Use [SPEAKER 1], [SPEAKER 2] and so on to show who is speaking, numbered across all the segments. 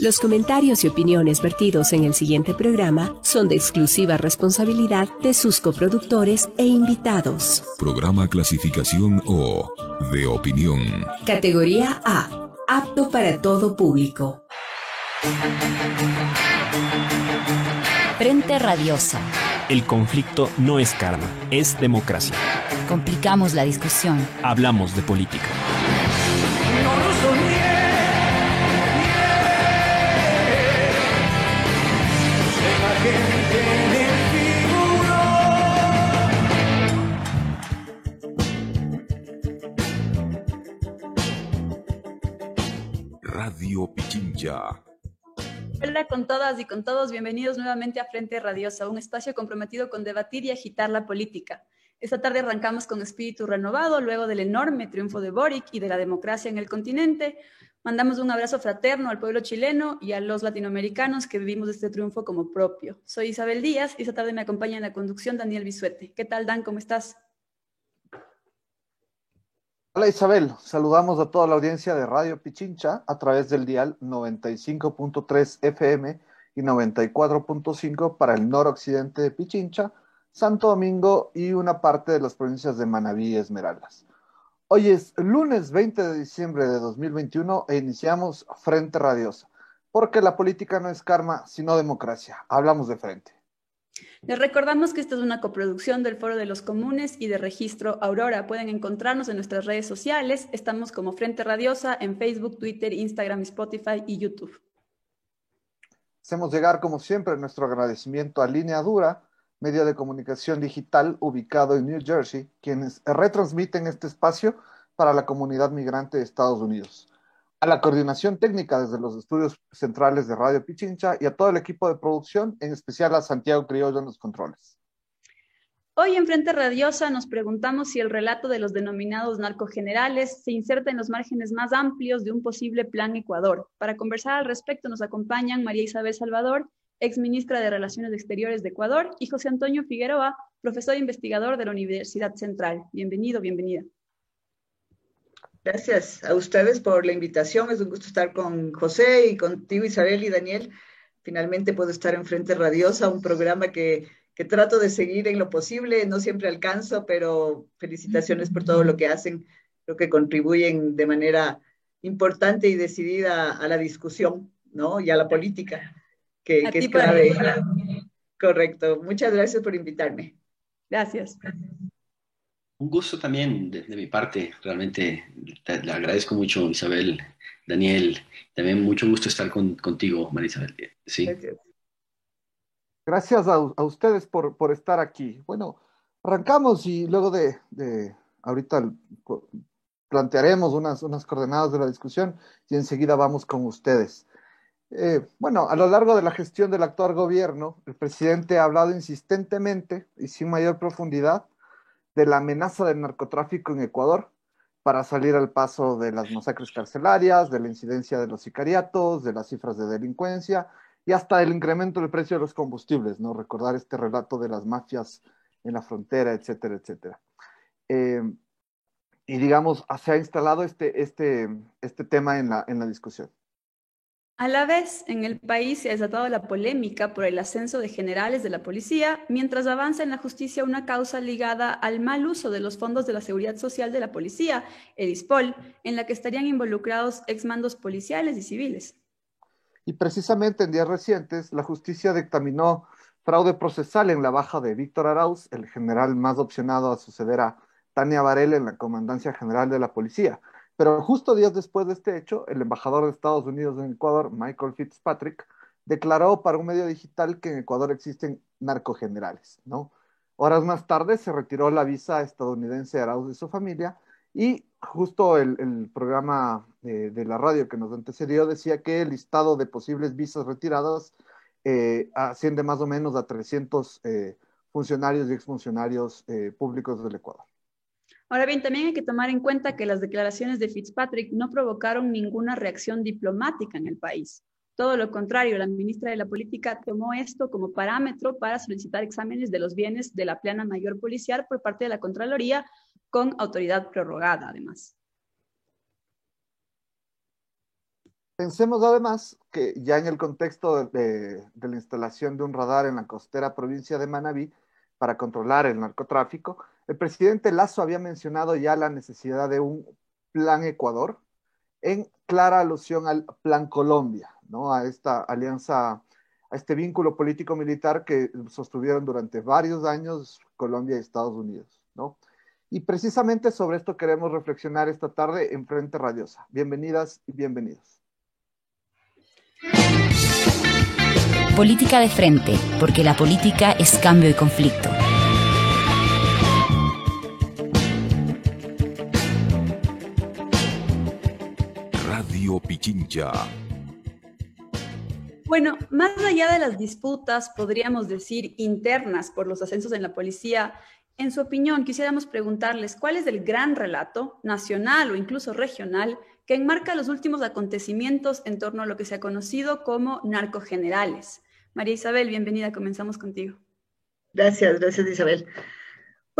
[SPEAKER 1] Los comentarios y opiniones vertidos en el siguiente programa son de exclusiva responsabilidad de sus coproductores e invitados.
[SPEAKER 2] Programa clasificación O de opinión.
[SPEAKER 1] Categoría A. Apto para todo público.
[SPEAKER 3] Frente Radiosa.
[SPEAKER 4] El conflicto no es karma, es democracia.
[SPEAKER 3] Complicamos la discusión.
[SPEAKER 4] Hablamos de política.
[SPEAKER 2] Radio Pichincha.
[SPEAKER 5] Hola con todas y con todos, bienvenidos nuevamente a Frente Radiosa, un espacio comprometido con debatir y agitar la política. Esta tarde arrancamos con espíritu renovado luego del enorme triunfo de Boric y de la democracia en el continente. Mandamos un abrazo fraterno al pueblo chileno y a los latinoamericanos que vivimos este triunfo como propio. Soy Isabel Díaz y esta tarde me acompaña en la conducción Daniel Bisuete. ¿Qué tal, Dan? ¿Cómo estás?
[SPEAKER 6] Hola Isabel, saludamos a toda la audiencia de Radio Pichincha a través del dial 95.3 FM y 94.5 para el noroccidente de Pichincha, Santo Domingo y una parte de las provincias de Manabí y Esmeraldas. Hoy es lunes 20 de diciembre de 2021 e iniciamos Frente Radiosa, porque la política no es karma, sino democracia. Hablamos de frente.
[SPEAKER 5] Les recordamos que esta es una coproducción del Foro de los Comunes y de Registro Aurora. Pueden encontrarnos en nuestras redes sociales. Estamos como Frente Radiosa en Facebook, Twitter, Instagram, Spotify y YouTube.
[SPEAKER 6] Hacemos llegar, como siempre, nuestro agradecimiento a Línea Dura, medio de comunicación digital ubicado en New Jersey, quienes retransmiten este espacio para la comunidad migrante de Estados Unidos a la coordinación técnica desde los estudios centrales de Radio Pichincha y a todo el equipo de producción, en especial a Santiago Criollo en los controles.
[SPEAKER 5] Hoy en Frente Radiosa nos preguntamos si el relato de los denominados narcogenerales se inserta en los márgenes más amplios de un posible plan Ecuador. Para conversar al respecto nos acompañan María Isabel Salvador, ex ministra de Relaciones Exteriores de Ecuador, y José Antonio Figueroa, profesor e investigador de la Universidad Central. Bienvenido, bienvenida.
[SPEAKER 7] Gracias a ustedes por la invitación. Es un gusto estar con José y contigo, Isabel y Daniel. Finalmente puedo estar en Frente Radiosa, un programa que, que trato de seguir en lo posible. No siempre alcanzo, pero felicitaciones por todo lo que hacen. Creo que contribuyen de manera importante y decidida a la discusión, ¿no? Y a la política, que, que es clave. Correcto. Muchas gracias por invitarme.
[SPEAKER 5] Gracias.
[SPEAKER 8] Un gusto también de, mi parte, realmente te, le agradezco mucho Isabel, Daniel, también mucho gusto estar con, contigo, María Isabel. Sí.
[SPEAKER 6] Gracias, a, ustedes por, por estar aquí. Bueno, arrancamos y luego de, de ahorita plantearemos unas, unas coordenadas de la discusión y enseguida vamos con ustedes. Eh, bueno, a lo largo de la gestión del actual gobierno, el presidente ha hablado insistentemente y sin mayor profundidad de la amenaza del narcotráfico en Ecuador para salir al paso de las masacres carcelarias, de la incidencia de los sicariatos, de las cifras de delincuencia y hasta del incremento del precio de los combustibles, ¿no? Recordar este relato de las mafias en la frontera, etcétera, etcétera. Eh, y digamos, se ha instalado este, este, este tema en la, en la discusión.
[SPEAKER 5] A la vez, en el país se ha desatado la polémica por el ascenso de generales de la policía, mientras avanza en la justicia una causa ligada al mal uso de los fondos de la seguridad social de la policía, el ISPOL, en la que estarían involucrados exmandos policiales y civiles.
[SPEAKER 6] Y precisamente en días recientes, la justicia dictaminó fraude procesal en la baja de Víctor Arauz, el general más opcionado a suceder a Tania Varela en la Comandancia General de la Policía. Pero justo días después de este hecho, el embajador de Estados Unidos en Ecuador, Michael Fitzpatrick, declaró para un medio digital que en Ecuador existen narcogenerales. Horas más tarde se retiró la visa estadounidense de Arauz y su familia y justo el, programa de, de, la radio que nos antecedió decía que el listado de posibles visas retiradas eh, asciende más o menos a 300 eh, funcionarios y exfuncionarios eh, públicos del Ecuador.
[SPEAKER 5] Ahora bien, también hay que tomar en cuenta que las declaraciones de Fitzpatrick no provocaron ninguna reacción diplomática en el país. Todo lo contrario, la ministra de la Política tomó esto como parámetro para solicitar exámenes de los bienes de la plana mayor policial por parte de la Contraloría con autoridad prorrogada, además.
[SPEAKER 6] Pensemos además que ya en el contexto de, de, la instalación de un radar en la costera provincia de Manabí para controlar el narcotráfico, el presidente Lazo había mencionado ya la necesidad de un plan Ecuador en clara alusión al plan Colombia, ¿no? A esta alianza, a este vínculo político-militar que sostuvieron durante varios años Colombia y Estados Unidos, ¿no? Y precisamente sobre esto queremos reflexionar esta tarde en Frente Radiosa. Bienvenidas y bienvenidos.
[SPEAKER 3] Política de frente, porque la política es cambio y conflicto.
[SPEAKER 2] Pichincha.
[SPEAKER 5] Bueno, más allá de las disputas, podríamos decir, internas por los ascensos en la policía, en su opinión, quisiéramos preguntarles cuál es el gran relato, nacional o incluso regional, que enmarca los últimos acontecimientos en torno a lo que se ha conocido como narcogenerales. María Isabel, bienvenida, comenzamos contigo.
[SPEAKER 7] Gracias, gracias Isabel.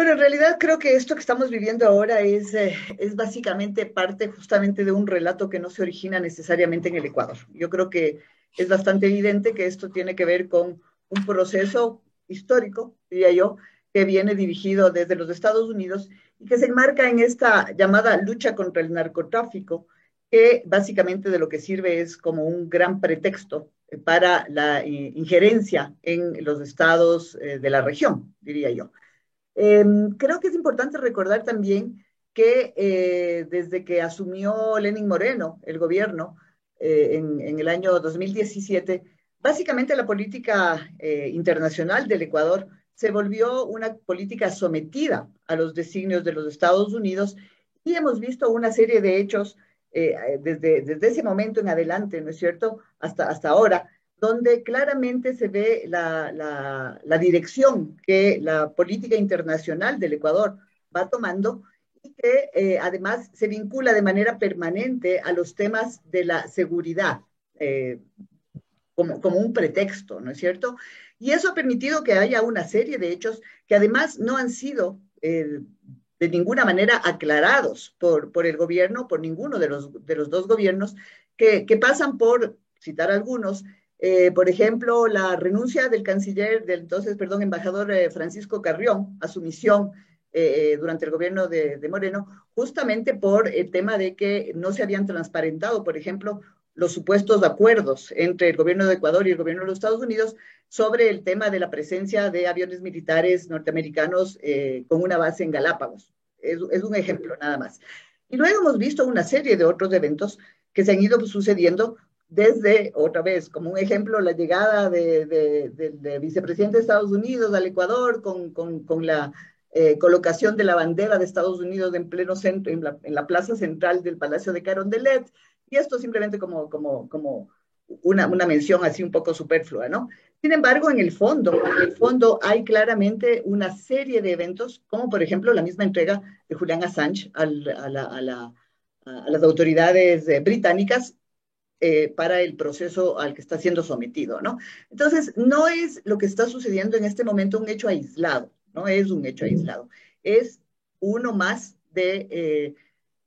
[SPEAKER 7] Bueno, en realidad creo que esto que estamos viviendo ahora es, eh, es básicamente parte justamente de un relato que no se origina necesariamente en el Ecuador. Yo creo que es bastante evidente que esto tiene que ver con un proceso histórico, diría yo, que viene dirigido desde los Estados Unidos y que se enmarca en esta llamada lucha contra el narcotráfico, que básicamente de lo que sirve es como un gran pretexto para la eh, injerencia en los estados eh, de la región, diría yo. Em, creo que es importante recordar también que eh, desde que asumió Lenin Moreno el gobierno en, en, el año 2017, básicamente la política internacional del Ecuador se volvió una política sometida a los designios de los Estados Unidos y hemos visto una serie de hechos eh, desde, desde ese momento en adelante, ¿no es cierto?, hasta, hasta ahora, donde claramente se ve la, la, la dirección que la política internacional del Ecuador va tomando y que eh, además se vincula de manera permanente a los temas de la seguridad eh, como, como un pretexto, ¿no es cierto? Y eso ha permitido que haya una serie de hechos que además no han sido eh, de ninguna manera aclarados por, por, el gobierno, por ninguno de los, de los dos gobiernos, que, que pasan por, citar algunos, eh, por ejemplo, la renuncia del canciller, del entonces, perdón, embajador eh, Francisco Carrión a su misión eh, durante el gobierno de, de, Moreno, justamente por el tema de que no se habían transparentado, por ejemplo, los supuestos acuerdos entre el gobierno de Ecuador y el gobierno de los Estados Unidos sobre el tema de la presencia de aviones militares norteamericanos eh, con una base en Galápagos. Es, es, un ejemplo nada más. Y luego hemos visto una serie de otros eventos que se han ido sucediendo desde, otra vez, como un ejemplo, la llegada de, de, de, de vicepresidente de Estados Unidos al Ecuador con, la eh, colocación de la bandera de Estados Unidos en pleno centro, en la, plaza central del Palacio de Carondelet, y esto simplemente como, una, mención así un poco superflua, ¿no? Sin embargo, en el fondo, en el fondo hay claramente una serie de eventos, como por ejemplo la misma entrega de Julian Assange a, las autoridades eh, británicas eh, para el proceso al que está siendo sometido, ¿no? Entonces, no es lo que está sucediendo en este momento un hecho aislado, no es un hecho aislado, es uno más de, eh,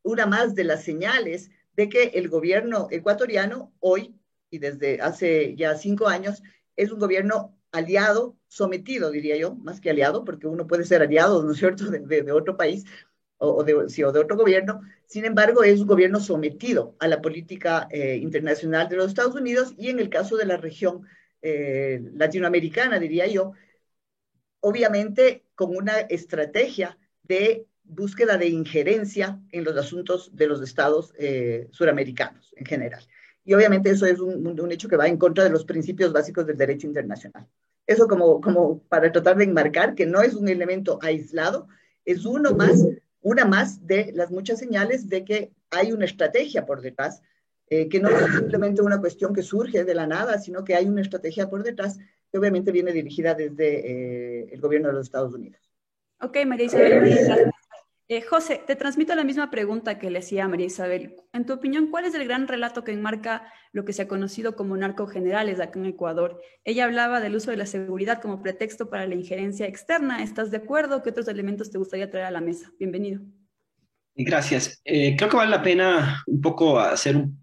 [SPEAKER 7] una más de las señales de que el gobierno ecuatoriano hoy y desde hace ya cinco años es un gobierno aliado, sometido, diría yo, más que aliado, porque uno puede ser aliado, ¿no es cierto?, de, de, de otro país o, de, sí, o, de, otro gobierno. Sin embargo, es un gobierno sometido a la política eh, internacional de los Estados Unidos y en el caso de la región eh, latinoamericana, diría yo, obviamente con una estrategia de búsqueda de injerencia en los asuntos de los estados eh, suramericanos en general. Y obviamente eso es un, un, hecho que va en contra de los principios básicos del derecho internacional. Eso como, como para tratar de enmarcar que no es un elemento aislado, es uno más, una más de las muchas señales de que hay una estrategia por detrás, eh, que no es simplemente una cuestión que surge de la nada, sino que hay una estrategia por detrás que obviamente viene dirigida desde eh, el gobierno de los Estados Unidos.
[SPEAKER 5] Ok, María Isabel, eh, José, te transmito la misma pregunta que le hacía a María Isabel. En tu opinión, ¿cuál es el gran relato que enmarca lo que se ha conocido como narcogenerales acá en Ecuador? Ella hablaba del uso de la seguridad como pretexto para la injerencia externa. ¿Estás de acuerdo? ¿Qué otros elementos te gustaría traer a la mesa? Bienvenido.
[SPEAKER 8] Gracias. Eh, creo que vale la pena un poco hacer un,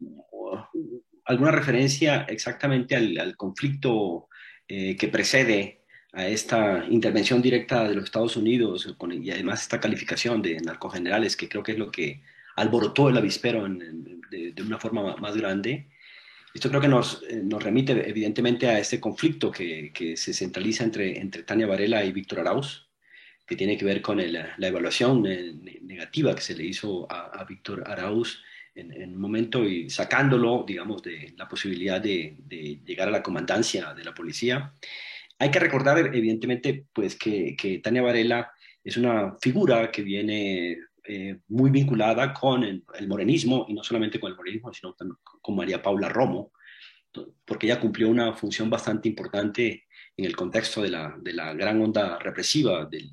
[SPEAKER 8] alguna referencia exactamente al, conflicto eh, que precede a esta intervención directa de los Estados Unidos y además esta calificación de narcogenerales, que creo que es lo que alborotó el avispero de, una forma más grande. Esto creo que nos, eh, nos remite evidentemente a este conflicto que, que, se centraliza entre, entre Tania Varela y Víctor Arauz, que tiene que ver con la evaluación negativa que se le hizo a, Víctor Arauz en, un momento y sacándolo, digamos, de la posibilidad de, llegar a la comandancia de la policía. Hay que recordar, evidentemente, pues que, Tania Varela es una figura que viene eh, muy vinculada con el, morenismo, y no solamente con el morenismo, sino también con María Paula Romo, porque ella cumplió una función bastante importante en el contexto de la, gran onda represiva de,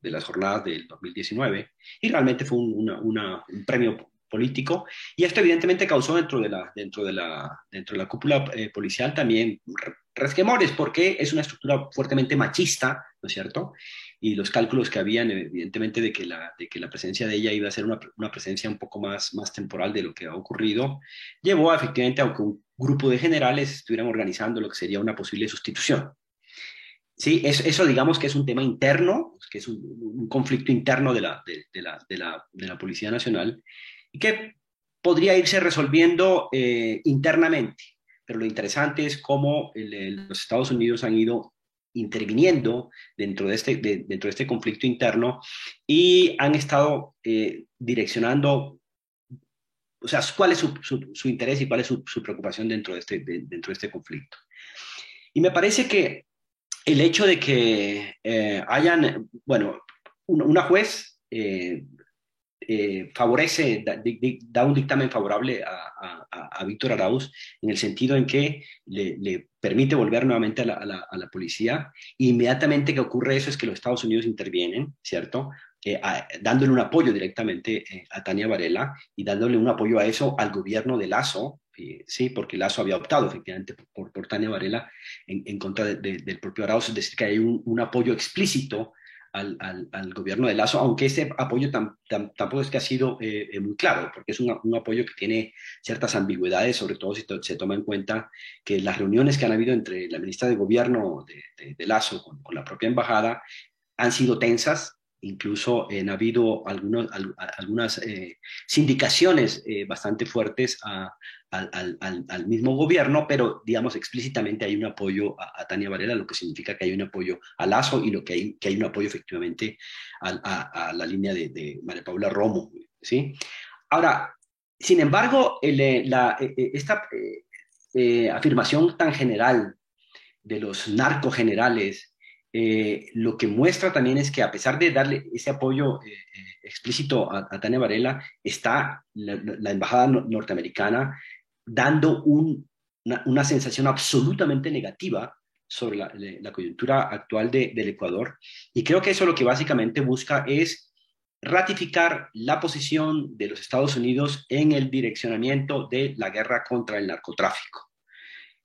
[SPEAKER 8] las jornadas del 2019, y realmente fue un, premio político, y esto evidentemente causó dentro de la cúpula eh, policial también resquemores, porque es una estructura fuertemente machista, ¿no es cierto? y los cálculos que habían, evidentemente, de que la, de que la presencia de ella iba a ser una, una, presencia un poco más, más temporal de lo que ha ocurrido, llevó efectivamente a que un grupo de generales estuvieran organizando lo que sería una posible sustitución. Sí, es, eso digamos que es un tema interno, que es un, conflicto interno de la, de, la, de, la, de la Policía Nacional y que podría irse resolviendo eh, internamente. Pero lo interesante es cómo los Estados Unidos han ido interviniendo dentro de este, dentro de este conflicto interno y han estado eh, direccionando, o sea, cuál es su, su, interés y cuál es su, preocupación dentro de, este, dentro de este conflicto. Y me parece que el hecho de que eh, hayan, bueno, una juez eh, eh, favorece, da, un dictamen favorable a, Víctor Arauz en el sentido en que le, permite volver nuevamente a la, policía. inmediatamente que ocurre eso es que los Estados Unidos intervienen, ¿cierto? Eh, dándole un apoyo directamente eh, a Tania Varela y dándole un apoyo a eso al gobierno de Lazo, sí, porque Lazo había optado efectivamente por, por Tania Varela en, contra del propio Arauz, es decir, que hay un, un apoyo explícito al, al, gobierno de Lazo, aunque ese apoyo tampoco es que ha sido eh, eh, muy claro, porque es un, apoyo que tiene ciertas ambigüedades, sobre todo si se toma en cuenta que las reuniones que han habido entre la ministra de Gobierno de, de, Lazo con, con, la propia embajada han sido tensas, incluso han habido algunos, algunas eh, sindicaciones bastante fuertes a, al, mismo gobierno, pero digamos explícitamente hay un apoyo a, Tania Varela, lo que significa que hay un apoyo a Lazo y lo que hay, que hay un apoyo efectivamente a, la línea de, María Paula Romo. ¿sí? Ahora, sin embargo, eh, eh, eh, esta afirmación tan general de los narcogenerales lo que muestra también es que a pesar de darle ese apoyo explícito a, Tania Varela, está la embajada norteamericana dando una, sensación absolutamente negativa sobre la, coyuntura actual del Ecuador. Y creo que eso lo que básicamente busca es ratificar la posición de los Estados Unidos en el direccionamiento de la guerra contra el narcotráfico.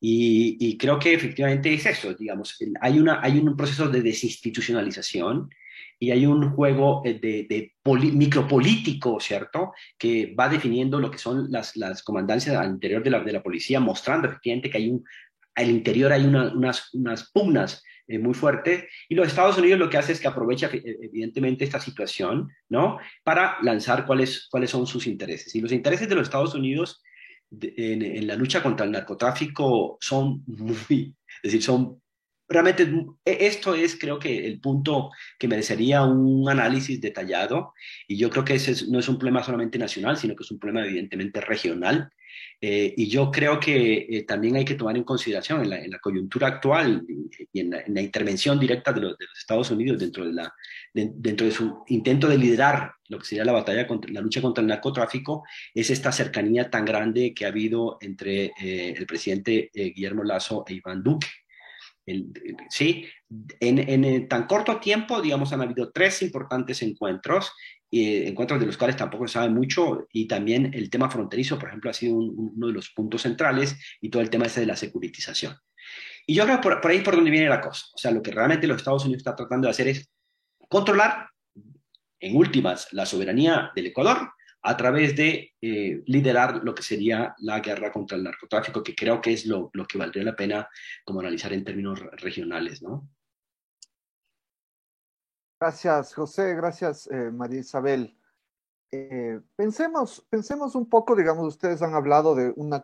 [SPEAKER 8] Y, creo que efectivamente es eso, digamos, hay, una, hay un proceso de desinstitucionalización y hay un juego eh, de, de micropolítico, ¿cierto?, que va definiendo lo que son las, las comandancias al interior de la, de la policía, mostrando efectivamente que hay un, al interior hay unas, unas pugnas eh, muy fuertes, y los Estados Unidos lo que hace es que aprovecha eh, evidentemente esta situación, ¿no?, para lanzar cuáles, cuáles son sus intereses. Y los intereses de los Estados Unidos en, en, la lucha contra el narcotráfico son muy, es decir, son realmente e, esto es creo que el punto que merecería un análisis detallado y yo creo que ese no es un problema solamente nacional, sino que es un problema evidentemente regional. Eh, y yo creo que eh, también hay que tomar en consideración en la, coyuntura actual y en la, intervención directa de, los Estados Unidos dentro de, la, dentro de su intento de liderar lo que sería la batalla contra la lucha contra el narcotráfico, es esta cercanía tan grande que ha habido entre eh, el presidente Guillermo Lazo e Iván Duque. ¿Sí? En, tan corto tiempo, digamos, han habido tres importantes encuentros, eh, encuentros de los cuales tampoco se sabe mucho, y también el tema fronterizo, por ejemplo, ha sido uno de los puntos centrales, y todo el tema ese de la securitización. Y yo creo que por, por ahí por donde viene la cosa. O sea, lo que realmente los Estados Unidos están tratando de hacer es controlar, en últimas, la soberanía del Ecuador, a través de eh, liderar lo que sería la guerra contra el narcotráfico, que creo que es lo, lo que valdría la pena como analizar en términos regionales, ¿no?
[SPEAKER 6] Gracias, José. Gracias, eh, María Isabel. Eh, pensemos, pensemos un poco, digamos, ustedes han hablado de una,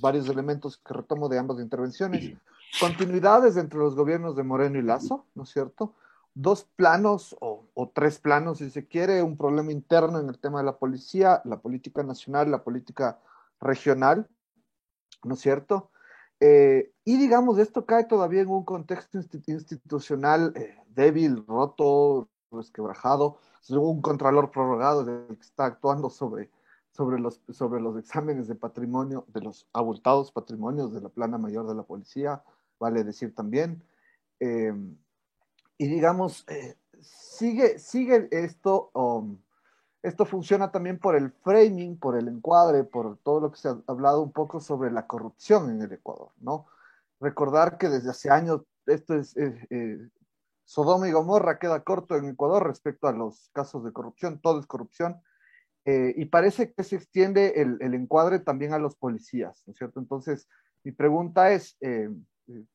[SPEAKER 6] varios elementos que retomo de ambas intervenciones. Continuidades entre los gobiernos de Moreno y Lazo, ¿no es cierto? Dos planos o, o, tres planos, si se quiere, un problema interno en el tema de la policía, la política nacional, la política regional, ¿no es cierto? Eh, y digamos, esto cae todavía en un contexto institucional eh, débil, roto, resquebrajado, un contralor prorrogado que está actuando sobre, sobre, los, sobre los exámenes de patrimonio, de los abultados patrimonios de la plana mayor de la policía, vale decir también. Eh, y digamos, sigue, sigue esto um, esto funciona también por el framing, por el encuadre, por todo lo que se ha hablado un poco sobre la corrupción en el Ecuador, ¿no? Recordar que desde hace años esto es eh, eh, Sodoma y Gomorra queda corto en Ecuador respecto a los casos de corrupción, todo es corrupción, eh, y parece que se extiende el, el, encuadre también a los policías, ¿no es cierto? Entonces, mi pregunta es,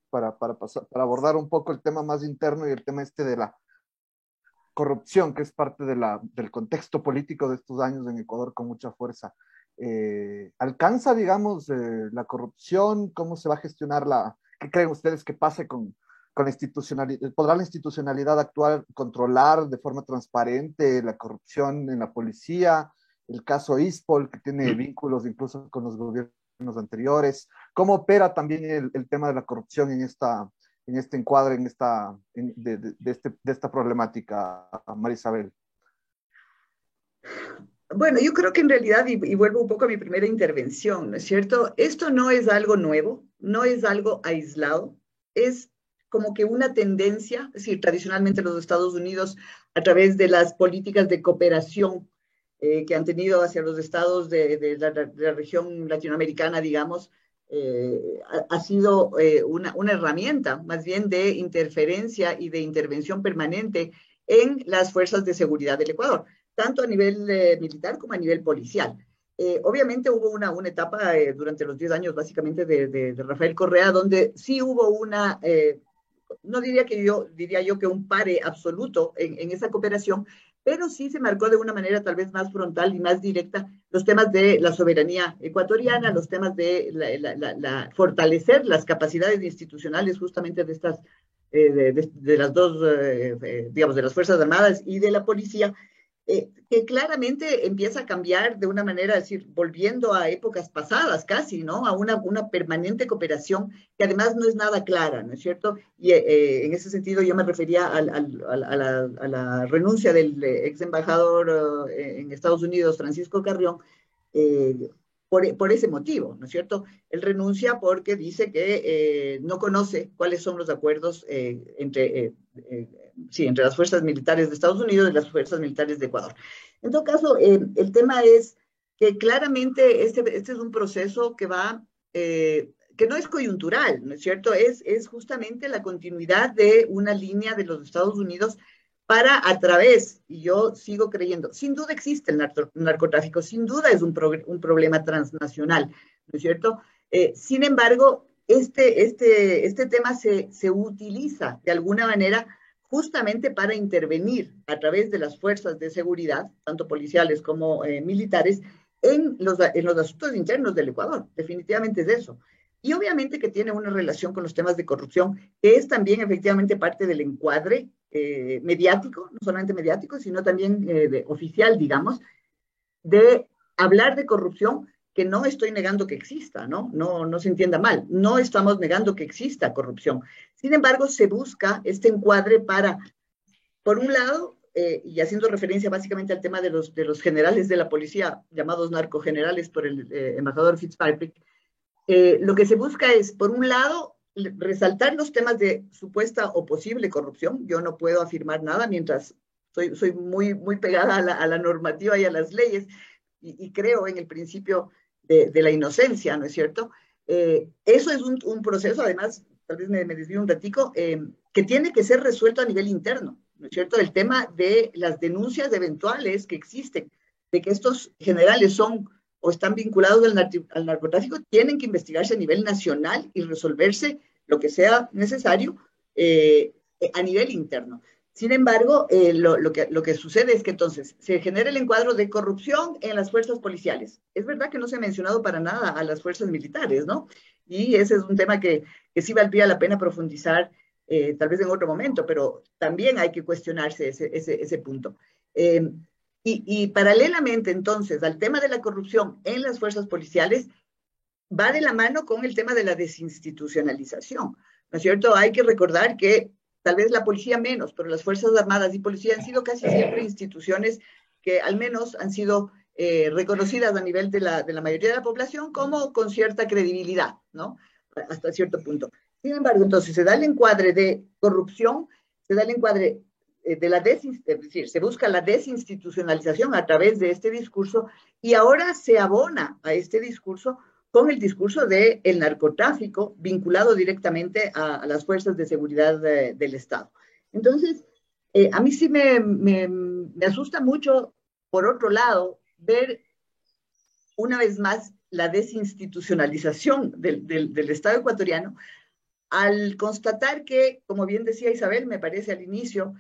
[SPEAKER 6] para, para, pasar, para abordar un poco el tema más interno y el tema este de la corrupción, que es parte de la, del contexto político de estos años en Ecuador con mucha fuerza. Eh, ¿Alcanza, digamos, eh, la corrupción? ¿Cómo se va a gestionar la... ¿Qué creen ustedes que pase con, con la institucionalidad? ¿Podrá la institucionalidad actual controlar de forma transparente la corrupción en la policía? El caso ISPOL, que tiene vínculos incluso con los gobiernos anteriores. ¿Cómo opera también el, el tema de la corrupción en esta, en este encuadre, en esta, en, de, de, de, este, de, esta problemática, Marisabel?
[SPEAKER 7] Bueno, yo creo que en realidad, y, y, vuelvo un poco a mi primera intervención, ¿no es cierto? Esto no es algo nuevo, no es algo aislado, es como que una tendencia, es decir, tradicionalmente los Estados Unidos, a través de las políticas de cooperación eh, que han tenido hacia los estados de, de, la, de la región latinoamericana, digamos, eh, ha, sido eh, una, una, herramienta más bien de interferencia y de intervención permanente en las fuerzas de seguridad del Ecuador, tanto a nivel eh, militar como a nivel policial. Eh, obviamente hubo una, una etapa eh, durante los 10 años básicamente de, de, de, Rafael Correa donde sí hubo una, no diría que yo, diría yo que un pare absoluto en, en esa cooperación, pero sí se marcó de una manera tal vez más frontal y más directa los temas de la soberanía ecuatoriana, los temas de fortalecer las capacidades institucionales justamente de estas, eh, de, las dos, eh, eh, digamos, de las Fuerzas Armadas y de la policía, eh, que claramente empieza a cambiar de una manera, es decir, volviendo a épocas pasadas casi, ¿no? A una, una permanente cooperación que además no es nada clara, ¿no es cierto? Y eh, en ese sentido yo me refería al, a, la, renuncia del ex embajador uh, en Estados Unidos, Francisco Carrión, eh, por, por, ese motivo, ¿no es cierto? Él renuncia porque dice que eh, no conoce cuáles son los acuerdos eh, entre, eh, sí, entre las fuerzas militares de Estados Unidos y las fuerzas militares de Ecuador. En todo caso, el tema es que claramente este, este, es un proceso que va, que no es coyuntural, ¿no es cierto? Es, es justamente la continuidad de una línea de los Estados Unidos para a través, y yo sigo creyendo, sin duda existe el narcotráfico, sin duda es un, pro, un problema transnacional, ¿no es cierto? Eh, sin embargo, este, este, este tema se, se utiliza de alguna manera justamente para intervenir a través de las fuerzas de seguridad, tanto policiales como eh, militares, en los, en los asuntos internos del Ecuador. Definitivamente es eso. Y obviamente que tiene una relación con los temas de corrupción, que es también efectivamente parte del encuadre eh, mediático, no solamente mediático, sino también eh, de, oficial, digamos, de hablar de corrupción que no estoy negando que exista, ¿no? ¿no? No se entienda mal, no estamos negando que exista corrupción. Sin embargo, se busca este encuadre para, por un lado, eh, y haciendo referencia básicamente al tema de los, de los generales de la policía, llamados narcogenerales por el embajador Fitzpatrick, lo que se busca es, por un lado, resaltar los temas de supuesta o posible corrupción. Yo no puedo afirmar nada mientras soy, soy muy, muy pegada a la, a la normativa y a las leyes y, y creo en el principio de, de, la inocencia, ¿no es cierto? Eh, eso es un, un, proceso, además, tal vez me, me desvío un ratico, eh, que tiene que ser resuelto a nivel interno, ¿no es cierto? El tema de las denuncias eventuales que existen de que estos generales son o están vinculados al, narcotráfico, tienen que investigarse a nivel nacional y resolverse lo que sea necesario eh, a nivel interno. Sin embargo, eh, lo, que, lo que sucede es que entonces se genera el encuadro de corrupción en las fuerzas policiales. Es verdad que no se ha mencionado para nada a las fuerzas militares, ¿no? Y ese es un tema que, que sí valdría la pena profundizar eh, tal vez en otro momento, pero también hay que cuestionarse ese, ese, ese punto. Eh, y, y, paralelamente entonces al tema de la corrupción en las fuerzas policiales, va de la mano con el tema de la desinstitucionalización. ¿No es cierto? Hay que recordar que tal vez la policía menos, pero las Fuerzas Armadas y Policía han sido casi siempre instituciones que al menos han sido eh, reconocidas a nivel de la, de la mayoría de la población como con cierta credibilidad, ¿no? Hasta cierto punto. Sin embargo, entonces se da el encuadre de corrupción, se da el encuadre de la es decir, se busca la desinstitucionalización a través de este discurso y ahora se abona a este discurso con el discurso del el narcotráfico vinculado directamente a, las fuerzas de seguridad del Estado. Entonces, eh, a mí sí me, me, me, asusta mucho, por otro lado, ver una vez más la desinstitucionalización del, del Estado ecuatoriano al constatar que, como bien decía Isabel, me parece al inicio,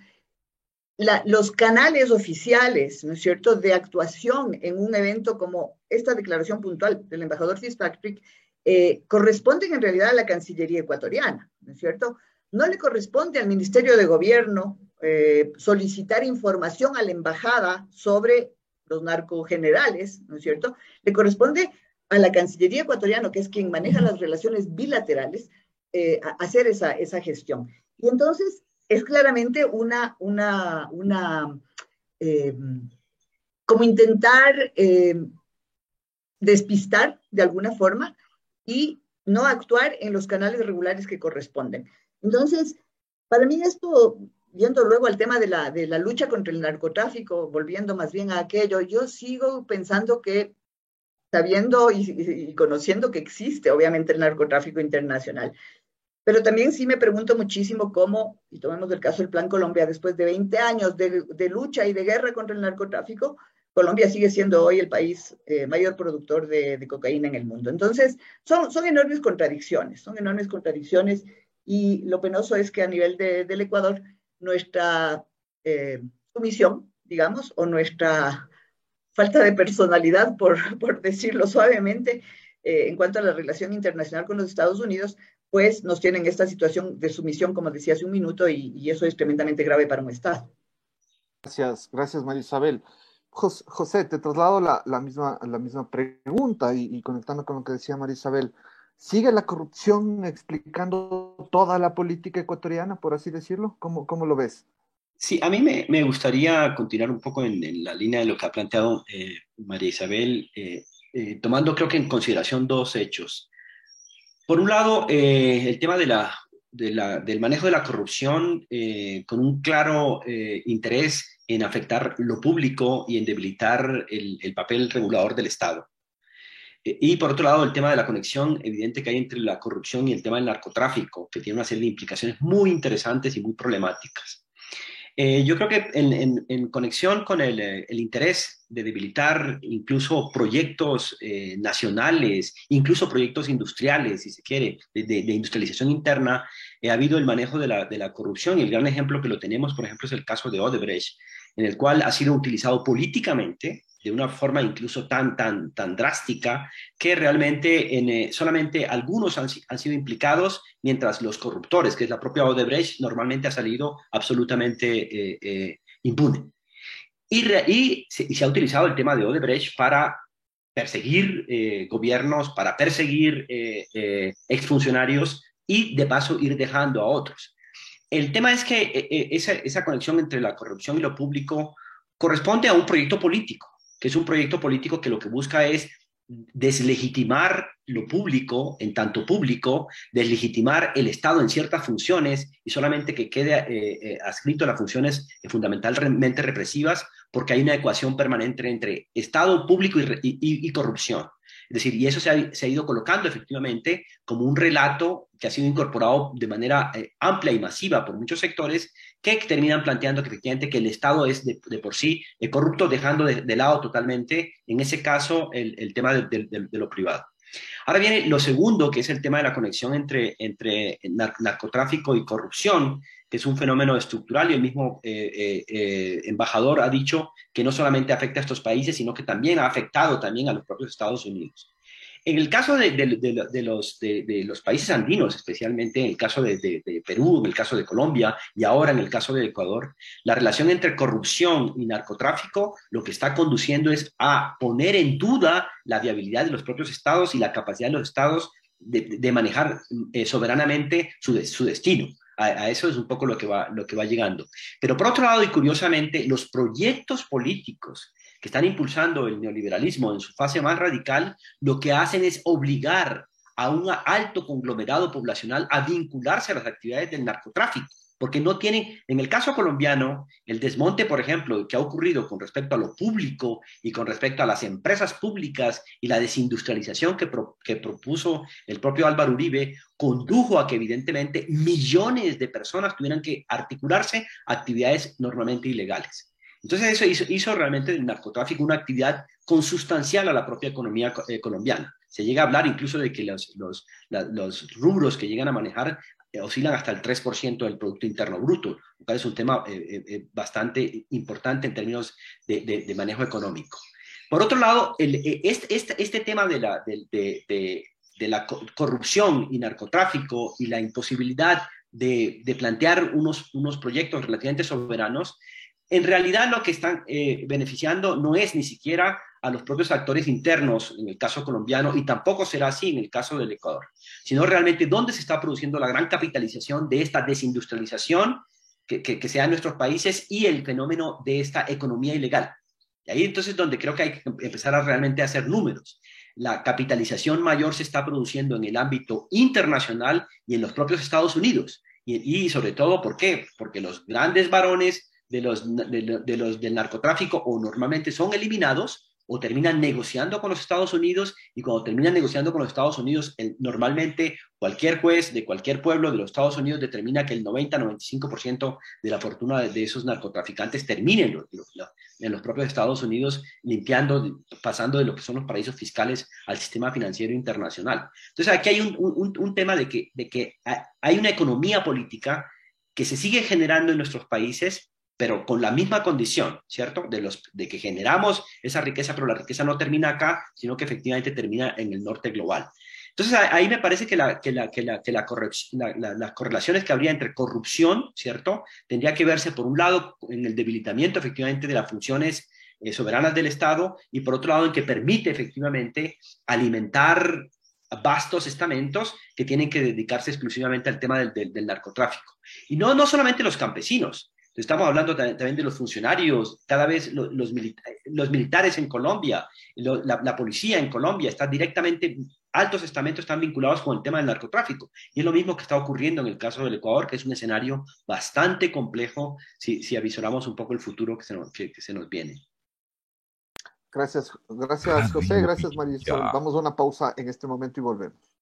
[SPEAKER 7] los canales oficiales, ¿no es cierto?, de actuación en un evento como esta declaración puntual del embajador Fitzpatrick, eh, corresponden en realidad a la Cancillería ecuatoriana, ¿no es cierto? No le corresponde al Ministerio de Gobierno eh, solicitar información a la embajada sobre los narcogenerales, ¿no es cierto? Le corresponde a la Cancillería ecuatoriana, que es quien maneja las relaciones bilaterales, eh, hacer esa, esa gestión. Y entonces, es claramente una, una, una eh, como intentar eh, despistar de alguna forma y no actuar en los canales regulares que corresponden. Entonces, para mí esto, viendo luego al tema de la, de la lucha contra el narcotráfico, volviendo más bien a aquello, yo sigo pensando que sabiendo y, y, conociendo que existe obviamente el narcotráfico internacional, pero también sí me pregunto muchísimo cómo, y tomemos el caso del Plan Colombia, después de 20 años de, lucha y de guerra contra el narcotráfico, Colombia sigue siendo hoy el país eh, mayor productor de, cocaína en el mundo. Entonces, son, son enormes contradicciones, son enormes contradicciones y lo penoso es que a nivel de, del Ecuador, nuestra eh, sumisión, digamos, o nuestra falta de personalidad, por, por decirlo suavemente, eh, en cuanto a la relación internacional con los Estados Unidos, pues nos tienen esta situación de sumisión, como decía hace un minuto, y, y eso es tremendamente grave para un Estado.
[SPEAKER 6] Gracias, gracias María Isabel. José, te traslado la, la, misma, la misma pregunta y, y, conectando con lo que decía María Isabel. ¿Sigue la corrupción explicando toda la política ecuatoriana, por así decirlo? ¿Cómo, cómo lo ves?
[SPEAKER 8] Sí, a mí me, me gustaría continuar un poco en, en, la línea de lo que ha planteado eh, María Isabel, eh, eh, tomando creo que en consideración dos hechos. Por un lado, eh, el tema del manejo de la corrupción eh, con un claro eh, interés en afectar lo público y en debilitar el, el papel regulador del Estado. Y por otro lado, el tema de la conexión evidente que hay entre la corrupción y el tema del narcotráfico, que tiene una serie de implicaciones muy interesantes y muy problemáticas. Eh, yo creo que en, en, en conexión con el, eh, el, interés de debilitar incluso proyectos eh, nacionales, incluso proyectos industriales, si se quiere, de, de, de industrialización interna, eh, ha habido el manejo de la, de la, corrupción. Y el gran ejemplo que lo tenemos, por ejemplo, es el caso de Odebrecht, en el cual ha sido utilizado políticamente de una forma incluso tan, tan, tan drástica que realmente en, eh, solamente algunos han, sido implicados, mientras los corruptores, que es la propia Odebrecht, normalmente ha salido absolutamente eh, eh, impune. Y, se, ha utilizado el tema de Odebrecht para perseguir gobiernos, para perseguir exfuncionarios y de paso ir dejando a otros. El tema es que esa conexión entre la corrupción y lo público corresponde a un proyecto político que es un proyecto político que lo que busca es deslegitimar lo público en tanto público, deslegitimar el Estado en ciertas funciones y solamente que quede eh, eh, adscrito a las funciones fundamentalmente represivas porque hay una ecuación permanente entre Estado público y, corrupción. Es decir, y eso se ha, se ha, ido colocando efectivamente como un relato que ha sido incorporado de manera eh, amplia y masiva por muchos sectores que terminan planteando que efectivamente que el Estado es de, por sí corrupto, dejando de, lado totalmente, en ese caso, el, tema de, lo privado. Ahora viene lo segundo, que es el tema de la conexión entre, entre narcotráfico y corrupción, que es un fenómeno estructural y el mismo eh, eh, eh, embajador ha dicho que no solamente afecta a estos países, sino que también ha afectado también a los propios Estados Unidos. En el caso de, los, de, los, países andinos, especialmente en el caso de, Perú, en el caso de Colombia y ahora en el caso de Ecuador, la relación entre corrupción y narcotráfico lo que está conduciendo es a poner en duda la viabilidad de los propios estados y la capacidad de los estados de, manejar soberanamente su, su destino. A, eso es un poco lo que, va, lo que va llegando. Pero por otro lado, y curiosamente, los proyectos políticos que están impulsando el neoliberalismo en su fase más radical, lo que hacen es obligar a un alto conglomerado poblacional a vincularse a las actividades del narcotráfico, porque no tienen, en el caso colombiano, el desmonte, por ejemplo, que ha ocurrido con respecto a lo público y con respecto a las empresas públicas y la desindustrialización que, propuso el propio Álvaro Uribe, condujo a que evidentemente millones de personas tuvieran que articularse actividades normalmente ilegales. Entonces eso hizo, realmente del narcotráfico una actividad consustancial a la propia economía eh, colombiana. Se llega a hablar incluso de que los, los, los rubros que llegan a manejar eh, oscilan hasta el 3% del Producto Interno Bruto, lo cual es un tema eh, bastante importante en términos de, de, manejo económico. Por otro lado, el, este, este, este, tema de la, de, de la corrupción y narcotráfico y la imposibilidad de, de, plantear unos, unos proyectos relativamente soberanos en realidad lo que están eh, beneficiando no es ni siquiera a los propios actores internos, en el caso colombiano, y tampoco será así en el caso del Ecuador, sino realmente dónde se está produciendo la gran capitalización de esta desindustrialización que, que, se en nuestros países y el fenómeno de esta economía ilegal. Y ahí entonces donde creo que hay que empezar a realmente hacer números. La capitalización mayor se está produciendo en el ámbito internacional y en los propios Estados Unidos. Y, y sobre todo, ¿por qué? Porque los grandes varones de los, de, los del narcotráfico o normalmente son eliminados o terminan negociando con los Estados Unidos y cuando terminan negociando con los Estados Unidos, normalmente cualquier juez de cualquier pueblo de los Estados Unidos determina que el 90-95% de la fortuna de, esos narcotraficantes termine en los, propios Estados Unidos, limpiando, pasando de lo que son los paraísos fiscales al sistema financiero internacional. Entonces aquí hay un, un, un tema de que, de que hay una economía política que se sigue generando en nuestros países pero con la misma condición, ¿cierto? De, los, de que generamos esa riqueza, pero la riqueza no termina acá, sino que efectivamente termina en el norte global. Entonces ahí me parece que, la, que, la, que, la, que la las correlaciones que habría entre corrupción, ¿cierto? Tendría que verse por un lado en el debilitamiento efectivamente de las funciones eh, soberanas del Estado y por otro lado en que permite efectivamente alimentar vastos estamentos que tienen que dedicarse exclusivamente al tema del, del, narcotráfico. Y no, no solamente los campesinos, Estamos hablando también de los funcionarios, cada vez los, los, militares en Colombia, la, policía en Colombia, están directamente, altos estamentos están vinculados con el tema del narcotráfico. Y es lo mismo que está ocurriendo en el caso del Ecuador, que es un escenario bastante complejo si, si avisoramos un poco el futuro que se nos, que, se nos viene.
[SPEAKER 6] Gracias, gracias José, gracias Marisol. Vamos a una pausa en este momento y volvemos.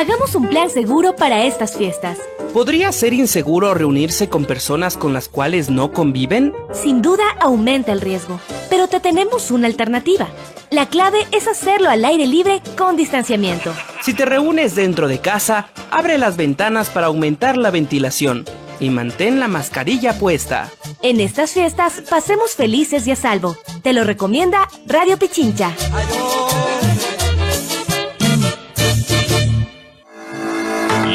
[SPEAKER 9] Hagamos un plan seguro para estas fiestas.
[SPEAKER 10] ¿Podría ser inseguro reunirse con personas con las cuales no conviven?
[SPEAKER 9] Sin duda aumenta el riesgo, pero te tenemos una alternativa. La clave es hacerlo al aire libre con distanciamiento.
[SPEAKER 10] Si te reúnes dentro de casa, abre las ventanas para aumentar la ventilación y mantén la mascarilla puesta.
[SPEAKER 9] En estas fiestas, pasemos felices y a salvo. Te lo recomienda Radio Pichincha.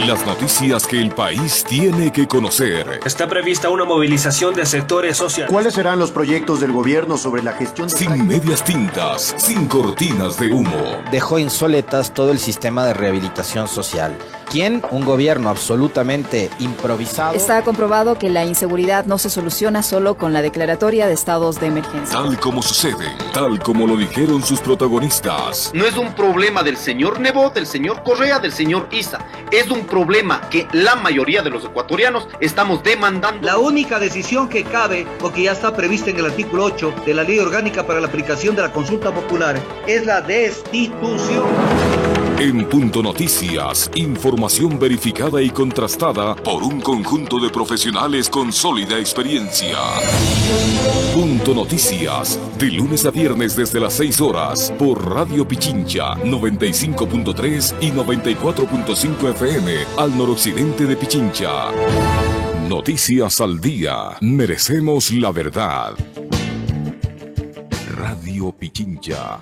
[SPEAKER 2] Las noticias que el país tiene que conocer.
[SPEAKER 4] Está prevista una movilización de sectores sociales.
[SPEAKER 11] ¿Cuáles serán los proyectos del gobierno sobre la gestión
[SPEAKER 2] de Sin medias tintas, sin cortinas de humo.
[SPEAKER 12] Dejó insoletas todo el sistema de rehabilitación social ¿Quién? Un gobierno absolutamente improvisado.
[SPEAKER 13] Está comprobado que la inseguridad no se soluciona solo con la declaratoria de estados de emergencia.
[SPEAKER 2] Tal como sucede, tal como lo dijeron sus protagonistas.
[SPEAKER 14] No es un problema del señor Nebo, del señor Correa, del señor Isa. Es un problema que la mayoría de los ecuatorianos estamos demandando.
[SPEAKER 15] La única decisión que cabe, o que ya está prevista en el artículo 8 de la Ley Orgánica para la aplicación de la consulta popular, es la destitución.
[SPEAKER 2] En Punto Noticias, información verificada y contrastada por un conjunto de profesionales con sólida experiencia. Punto Noticias, de lunes a viernes desde las 6 horas por Radio Pichincha 95.3 y 94.5 FM al noroccidente de Pichincha. Noticias al día, merecemos la verdad. Radio Pichincha.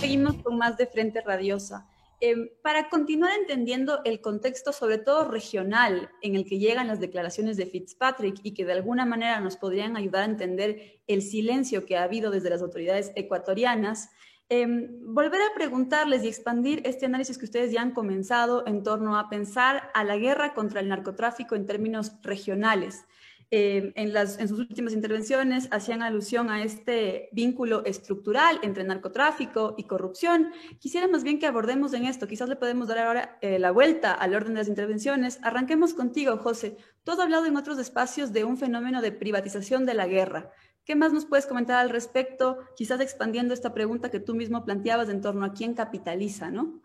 [SPEAKER 5] Seguimos con más de Frente Radiosa. Eh, para continuar entendiendo el contexto, sobre todo regional, en el que llegan las declaraciones de Fitzpatrick y que de alguna manera nos podrían ayudar a entender el silencio que ha habido desde las autoridades ecuatorianas, eh, volver a preguntarles y expandir este análisis que ustedes ya han comenzado en torno a pensar a la guerra contra el narcotráfico en términos regionales. Eh, en, sus últimas intervenciones hacían alusión a este vínculo estructural entre narcotráfico y corrupción. Quisiera más bien que abordemos en esto. Quizás le podemos dar ahora eh, la vuelta al orden de las intervenciones. Arranquemos contigo, José. Tú has hablado en otros espacios de un fenómeno de privatización de la guerra. ¿Qué más nos puedes comentar al respecto? Quizás expandiendo esta pregunta que tú mismo planteabas en torno a quién capitaliza, ¿no?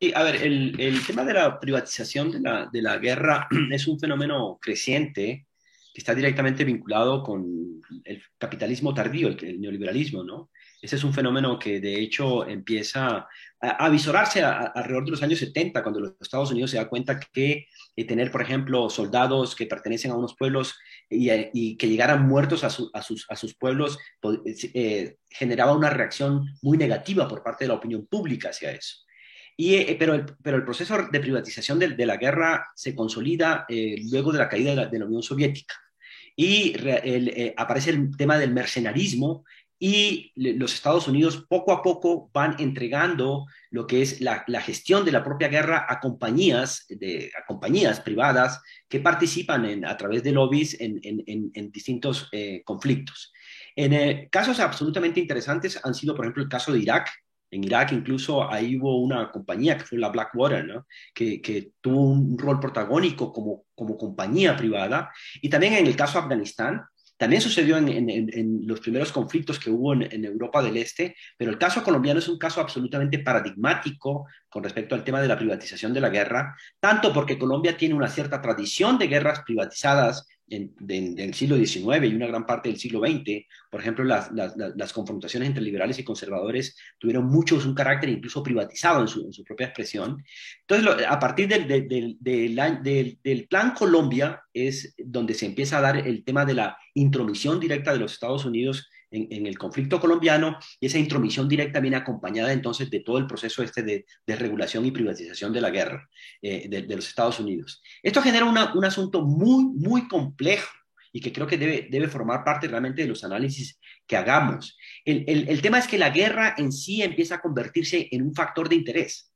[SPEAKER 8] Sí, a ver, el, el, tema de la privatización de la, de la guerra es un fenómeno creciente que está directamente vinculado con el capitalismo tardío, el, neoliberalismo, ¿no? Ese es un fenómeno que de hecho empieza a, a visorarse alrededor de los años 70, cuando los Estados Unidos se da cuenta que eh, tener, por ejemplo, soldados que pertenecen a unos pueblos y, y que llegaran muertos a, su, sus, a sus pueblos eh, generaba una reacción muy negativa por parte de la opinión pública hacia eso. Y, eh, pero, el, proceso de privatización de, la guerra se consolida eh, luego de la caída de la, Unión Soviética. Y eh, aparece el tema del mercenarismo y los Estados Unidos poco a poco van entregando lo que es la, gestión de la propia guerra a compañías, a compañías privadas que participan a través de lobbies en, distintos conflictos. En casos absolutamente interesantes han sido, por ejemplo, el caso de Irak, en Irak incluso ahí hubo una compañía que fue la Blackwater, ¿no? que, tuvo un rol protagónico como, como compañía privada. Y también en el caso de Afganistán, también sucedió en, en, los primeros conflictos que hubo en, Europa del Este, pero el caso colombiano es un caso absolutamente paradigmático con respecto al tema de la privatización de la guerra, tanto porque Colombia tiene una cierta tradición de guerras privatizadas en, de, del siglo XIX y una gran parte del siglo XX, por ejemplo, las, confrontaciones entre liberales y conservadores tuvieron muchos un carácter incluso privatizado en su, propia expresión. Entonces, a partir del, Plan Colombia es donde se empieza a dar el tema de la intromisión directa de los Estados Unidos en, el conflicto colombiano y esa intromisión directa viene acompañada entonces de todo el proceso este de, de regulación y privatización de la guerra eh, de, los Estados Unidos. Esto genera una, un asunto muy, muy complejo y que creo que debe, debe formar parte realmente de los análisis que hagamos. El, el tema es que la guerra en sí empieza a convertirse en un factor de interés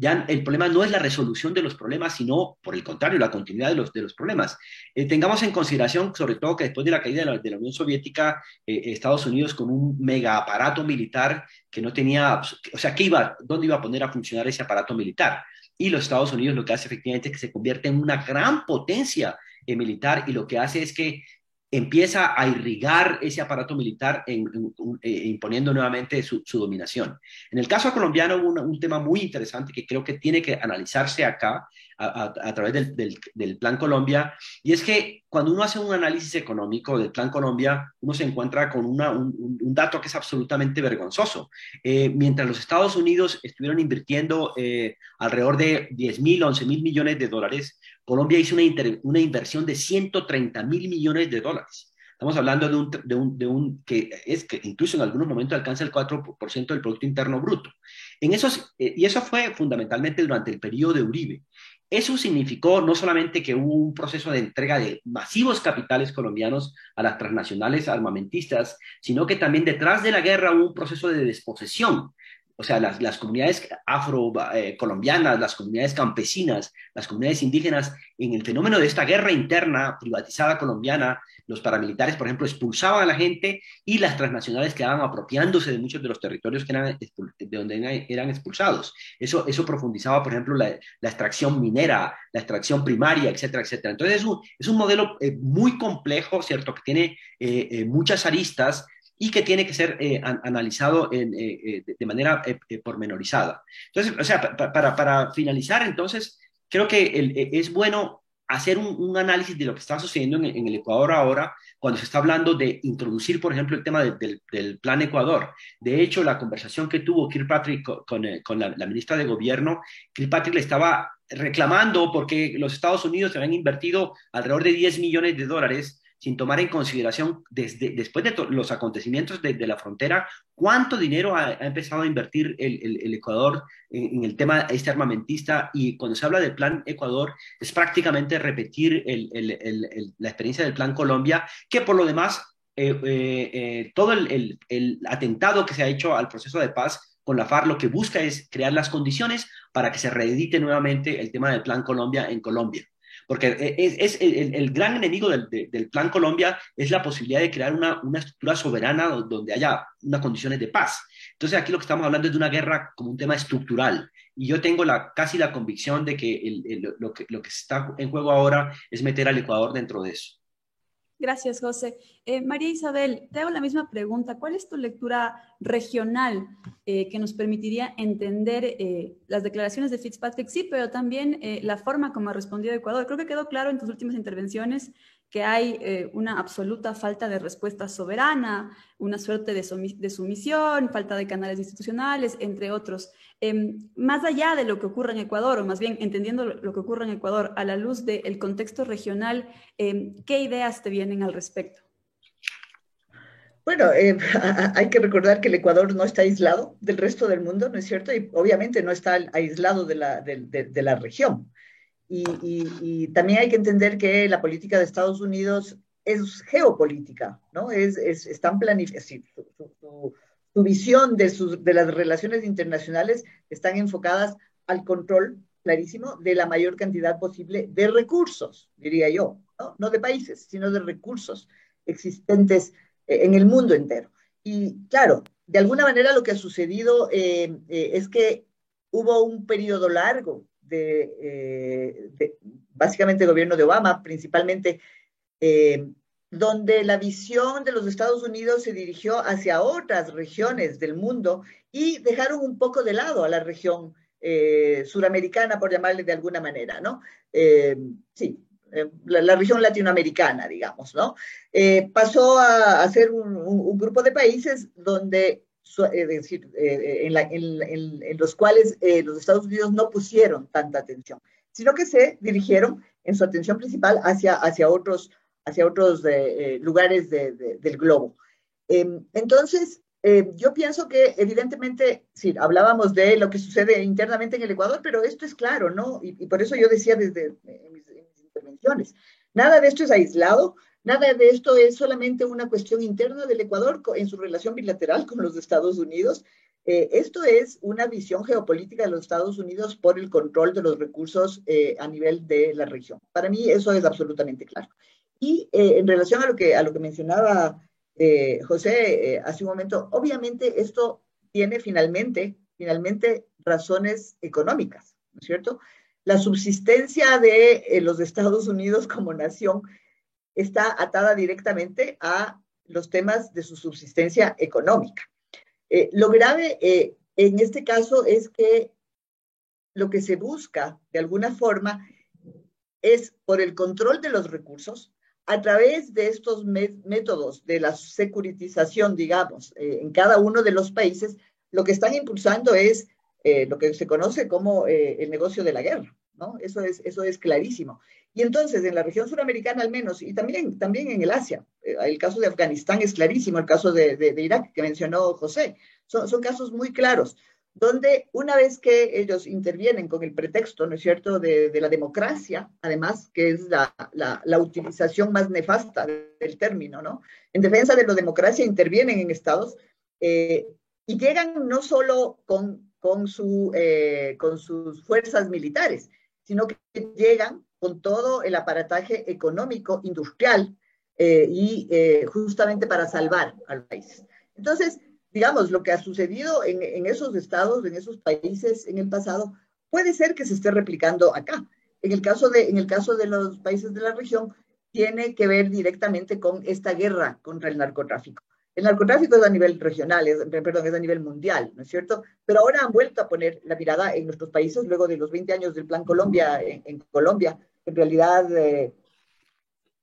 [SPEAKER 8] ya el problema no es la resolución de los problemas, sino, por el contrario, la continuidad de los, de los problemas. Eh, tengamos en consideración, sobre todo, que después de la caída de la, Unión Soviética, eh, Estados Unidos con un mega aparato militar que no tenía, o sea, ¿qué iba, ¿dónde iba a poner a funcionar ese aparato militar? Y los Estados Unidos lo que hace efectivamente es que se convierte en una gran potencia eh, militar y lo que hace es que empieza a irrigar ese aparato militar eh, imponiendo nuevamente su, dominación. En el caso colombiano hubo un, tema muy interesante que creo que tiene que analizarse acá a, través del, Plan Colombia, y es que cuando uno hace un análisis económico del Plan Colombia, uno se encuentra con un, dato que es absolutamente vergonzoso. Eh, mientras los Estados Unidos estuvieron invirtiendo eh, alrededor de 10 mil, 11 mil millones de dólares, Colombia hizo una, inversión de 130 mil millones de dólares. Estamos hablando de un, que es que incluso en algunos momentos alcanza el 4% del Producto Interno Bruto. En esos, eh, y eso fue fundamentalmente durante el periodo de Uribe. Eso significó no solamente que hubo un proceso de entrega de masivos capitales colombianos a las transnacionales armamentistas, sino que también detrás de la guerra hubo un proceso de desposesión o sea, las, las comunidades afro-colombianas, eh, las comunidades campesinas, las comunidades indígenas, en el fenómeno de esta guerra interna privatizada colombiana, los paramilitares, por ejemplo, expulsaban a la gente y las transnacionales quedaban apropiándose de muchos de los territorios que eran de donde eran expulsados. Eso, eso profundizaba, por ejemplo, la, extracción minera, la extracción primaria, etcétera, etcétera. Entonces es un, es un modelo eh, muy complejo, ¿cierto? Que tiene eh, muchas aristas y que tiene que ser eh, analizado eh, eh, de manera pormenorizada. Entonces, o sea, para, para, finalizar, entonces, creo que es bueno hacer un, análisis de lo que está sucediendo en, el Ecuador ahora, cuando se está hablando de introducir, por ejemplo, el tema del, del, Plan Ecuador. De hecho, la conversación que tuvo Kirkpatrick con, con, la, la, ministra de Gobierno, Kirkpatrick le estaba reclamando porque los Estados Unidos se habían invertido alrededor de 10 millones de dólares sin tomar en consideración, desde, después de los acontecimientos de, la frontera, cuánto dinero ha, empezado a invertir el, Ecuador en, el tema este armamentista. Y cuando se habla del Plan Ecuador, es prácticamente repetir la experiencia del Plan Colombia, que por lo demás, eh, eh, eh, todo el atentado que se ha hecho al proceso de paz con la FARC lo que busca es crear las condiciones para que se reedite nuevamente el tema del Plan Colombia en Colombia porque es, el, gran enemigo del, Plan Colombia es la posibilidad de crear una, estructura soberana donde haya unas condiciones de paz. Entonces aquí lo que estamos hablando es de una guerra como un tema estructural. Y yo tengo la, casi la convicción de que, lo que lo que está en juego ahora es meter al Ecuador dentro de eso.
[SPEAKER 5] Gracias, José. Eh, María Isabel, te hago la misma pregunta. ¿Cuál es tu lectura regional eh, que nos permitiría entender eh, las declaraciones de Fitzpatrick? Sí, pero también la forma como ha respondido Ecuador. Creo que quedó claro en tus últimas intervenciones que hay eh, una absoluta falta de respuesta soberana, una suerte de, sumisión, falta de canales institucionales, entre otros. Em, más allá de lo que ocurre en Ecuador, o más bien entendiendo lo, que ocurre en Ecuador a la luz del contexto regional, em, ¿qué ideas te vienen al respecto?
[SPEAKER 7] Bueno, eh, hay que recordar que el Ecuador no está aislado del resto del mundo, ¿no es cierto? Y obviamente no está aislado de la, de la región. Y, también hay que entender que la política de Estados Unidos es geopolítica, ¿no? Es, es están planificadas, su, su, visión de, sus, de las relaciones internacionales están enfocadas al control clarísimo de la mayor cantidad posible de recursos, diría yo, ¿no? no de países, sino de recursos existentes eh, en el mundo entero. Y claro, de alguna manera lo que ha sucedido eh, eh, es que hubo un periodo largo eh, de, básicamente el gobierno de Obama, principalmente, eh, donde la visión de los Estados Unidos se dirigió hacia otras regiones del mundo y dejaron un poco de lado a la región eh, suramericana, por llamarle de alguna manera, ¿no? sí, la, región latinoamericana, digamos, ¿no? pasó a, ser un, grupo de países donde es decir, eh, en, los cuales eh, los Estados Unidos no pusieron tanta atención, sino que se dirigieron en su atención principal hacia, hacia otros, hacia otros eh, lugares del globo. Em, entonces, yo pienso que evidentemente, sí, hablábamos de lo que sucede internamente en el Ecuador, pero esto es claro, ¿no? Y, por eso yo decía desde mis intervenciones, nada de esto es aislado, Nada de esto es solamente una cuestión interna del Ecuador en su relación bilateral con los Estados Unidos. Eh, esto es una visión geopolítica de los Estados Unidos por el control de los recursos eh, a nivel de la región. Para mí eso es absolutamente claro. Y eh, en relación a lo que, a lo que mencionaba José hace un momento, obviamente esto tiene finalmente, finalmente razones económicas, ¿no es cierto? La subsistencia de los Estados Unidos como nación está atada directamente a los temas de su subsistencia económica. Eh, lo grave eh, en este caso es que lo que se busca de alguna forma es por el control de los recursos a través de estos métodos de la securitización, digamos, eh, en cada uno de los países, lo que están impulsando es lo que se conoce como el negocio de la guerra. ¿No? Eso es, eso es clarísimo. Y entonces, en la región suramericana al menos, y también, también en el Asia, eh, el caso de Afganistán es clarísimo, el caso de, de, Irak que mencionó José, son, son, casos muy claros, donde una vez que ellos intervienen con el pretexto, ¿no es cierto?, de, de la democracia, además, que es la, la, utilización más nefasta del término, ¿no? En defensa de la democracia intervienen en estados, eh, Y llegan no solo con, con, su, eh, con sus fuerzas militares, sino que llegan con todo el aparataje económico, industrial, eh, y eh, justamente para salvar al país. Entonces, digamos, lo que ha sucedido en, en, esos estados, en esos países en el pasado, puede ser que se esté replicando acá. En el caso de, en el caso de los países de la región, tiene que ver directamente con esta guerra contra el narcotráfico. El narcotráfico es a nivel regional, es, perdón, es a nivel mundial, ¿no es cierto? Pero ahora han vuelto a poner la mirada en nuestros países luego de los 20 años del Plan Colombia en, en Colombia. En realidad, eh,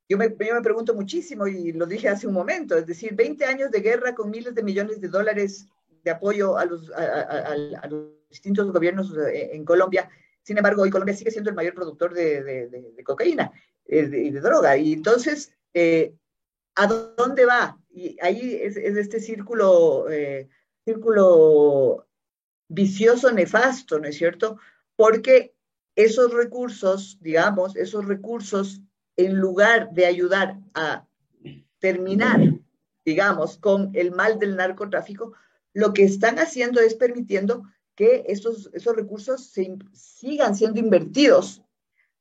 [SPEAKER 7] yo me, yo me, pregunto muchísimo y lo dije hace un momento, es decir, 20 años de guerra con miles de millones de dólares de apoyo a los, a, a, a los distintos gobiernos eh, en Colombia. Sin embargo, hoy Colombia sigue siendo el mayor productor de, de, de, de cocaína y eh, de, droga. Y entonces, eh, ¿a dónde va? Y ahí es, es este círculo, eh, círculo vicioso, nefasto, ¿no es cierto? Porque esos recursos, digamos, esos recursos, en lugar de ayudar a terminar, digamos, con el mal del narcotráfico, lo que están haciendo es permitiendo que esos, esos recursos se, sigan siendo invertidos,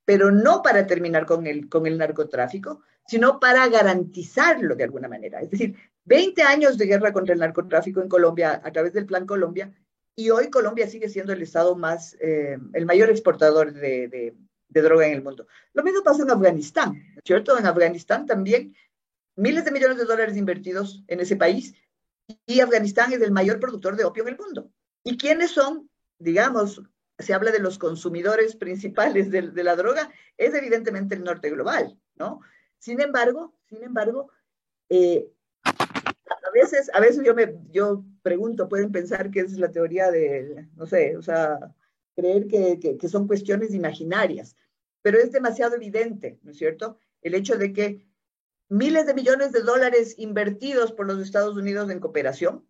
[SPEAKER 7] pero no para terminar con el, con el narcotráfico, sino para garantizarlo de alguna manera. Es decir, 20 años de guerra contra el narcotráfico en Colombia a través del Plan Colombia, y hoy Colombia sigue siendo el estado más, eh, el mayor exportador de, de, de, droga en el mundo. Lo mismo pasa en Afganistán, ¿cierto? En Afganistán también miles de millones de dólares invertidos en ese país, y Afganistán es el mayor productor de opio en el mundo. ¿Y quiénes son, digamos, se habla de los consumidores principales de, la droga, es evidentemente el norte global, ¿no? Sin embargo, sin embargo, eh, a veces, a veces yo me yo pregunto, pueden pensar que es la teoría de, no sé, o sea, creer que, que, que son cuestiones imaginarias, pero es demasiado evidente, ¿no es cierto? El hecho de que miles de millones de dólares invertidos por los Estados Unidos en cooperación,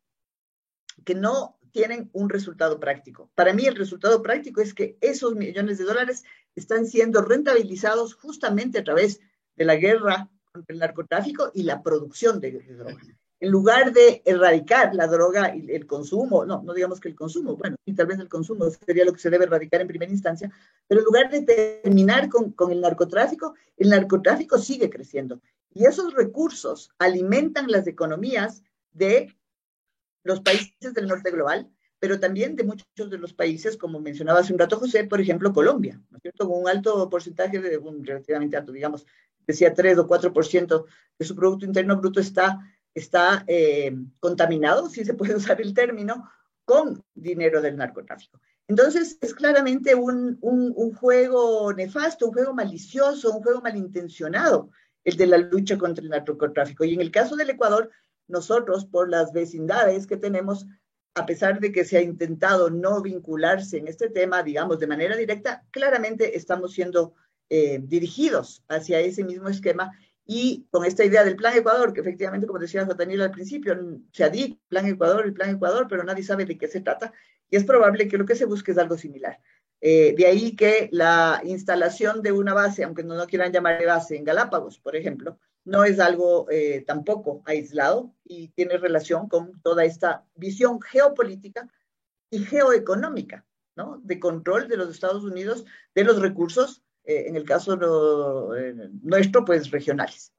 [SPEAKER 7] que no tienen un resultado práctico. Para mí el resultado práctico es que esos millones de dólares están siendo rentabilizados justamente a través de la guerra contra el narcotráfico y la producción de, de droga. En lugar de erradicar la droga y el consumo, no, no digamos que el consumo, bueno, y tal vez el consumo sería lo que se debe erradicar en primera instancia, pero en lugar de terminar con, con el narcotráfico, el narcotráfico sigue creciendo. Y esos recursos alimentan las economías de los países del norte global, pero también de muchos de los países, como mencionaba hace un rato José, por ejemplo, Colombia, ¿no es cierto? Con un alto porcentaje, de, un relativamente alto, digamos, decía 3 o 4% de su Producto Interno Bruto está, está eh, contaminado, si se puede usar el término, con dinero del narcotráfico. Entonces, es claramente un, un, un juego nefasto, un juego malicioso, un juego malintencionado, el de la lucha contra el narcotráfico. Y en el caso del Ecuador, nosotros, por las vecindades que tenemos, a pesar de que se ha intentado no vincularse en este tema, digamos, de manera directa, claramente estamos siendo eh, dirigidos hacia ese mismo esquema y con esta idea del Plan Ecuador, que efectivamente, como decía Daniel al principio, se ha dicho Plan Ecuador, el Plan Ecuador, pero nadie sabe de qué se trata y es probable que lo que se busque es algo similar. Eh, de ahí que la instalación de una base, aunque no, no quieran llamarle base, en Galápagos, por ejemplo, no es algo eh, tampoco aislado y tiene relación con toda esta visión geopolítica y geoeconómica, ¿no? De control de los Estados Unidos de los recursos, eh, en el caso eh, nuestro, pues regionales.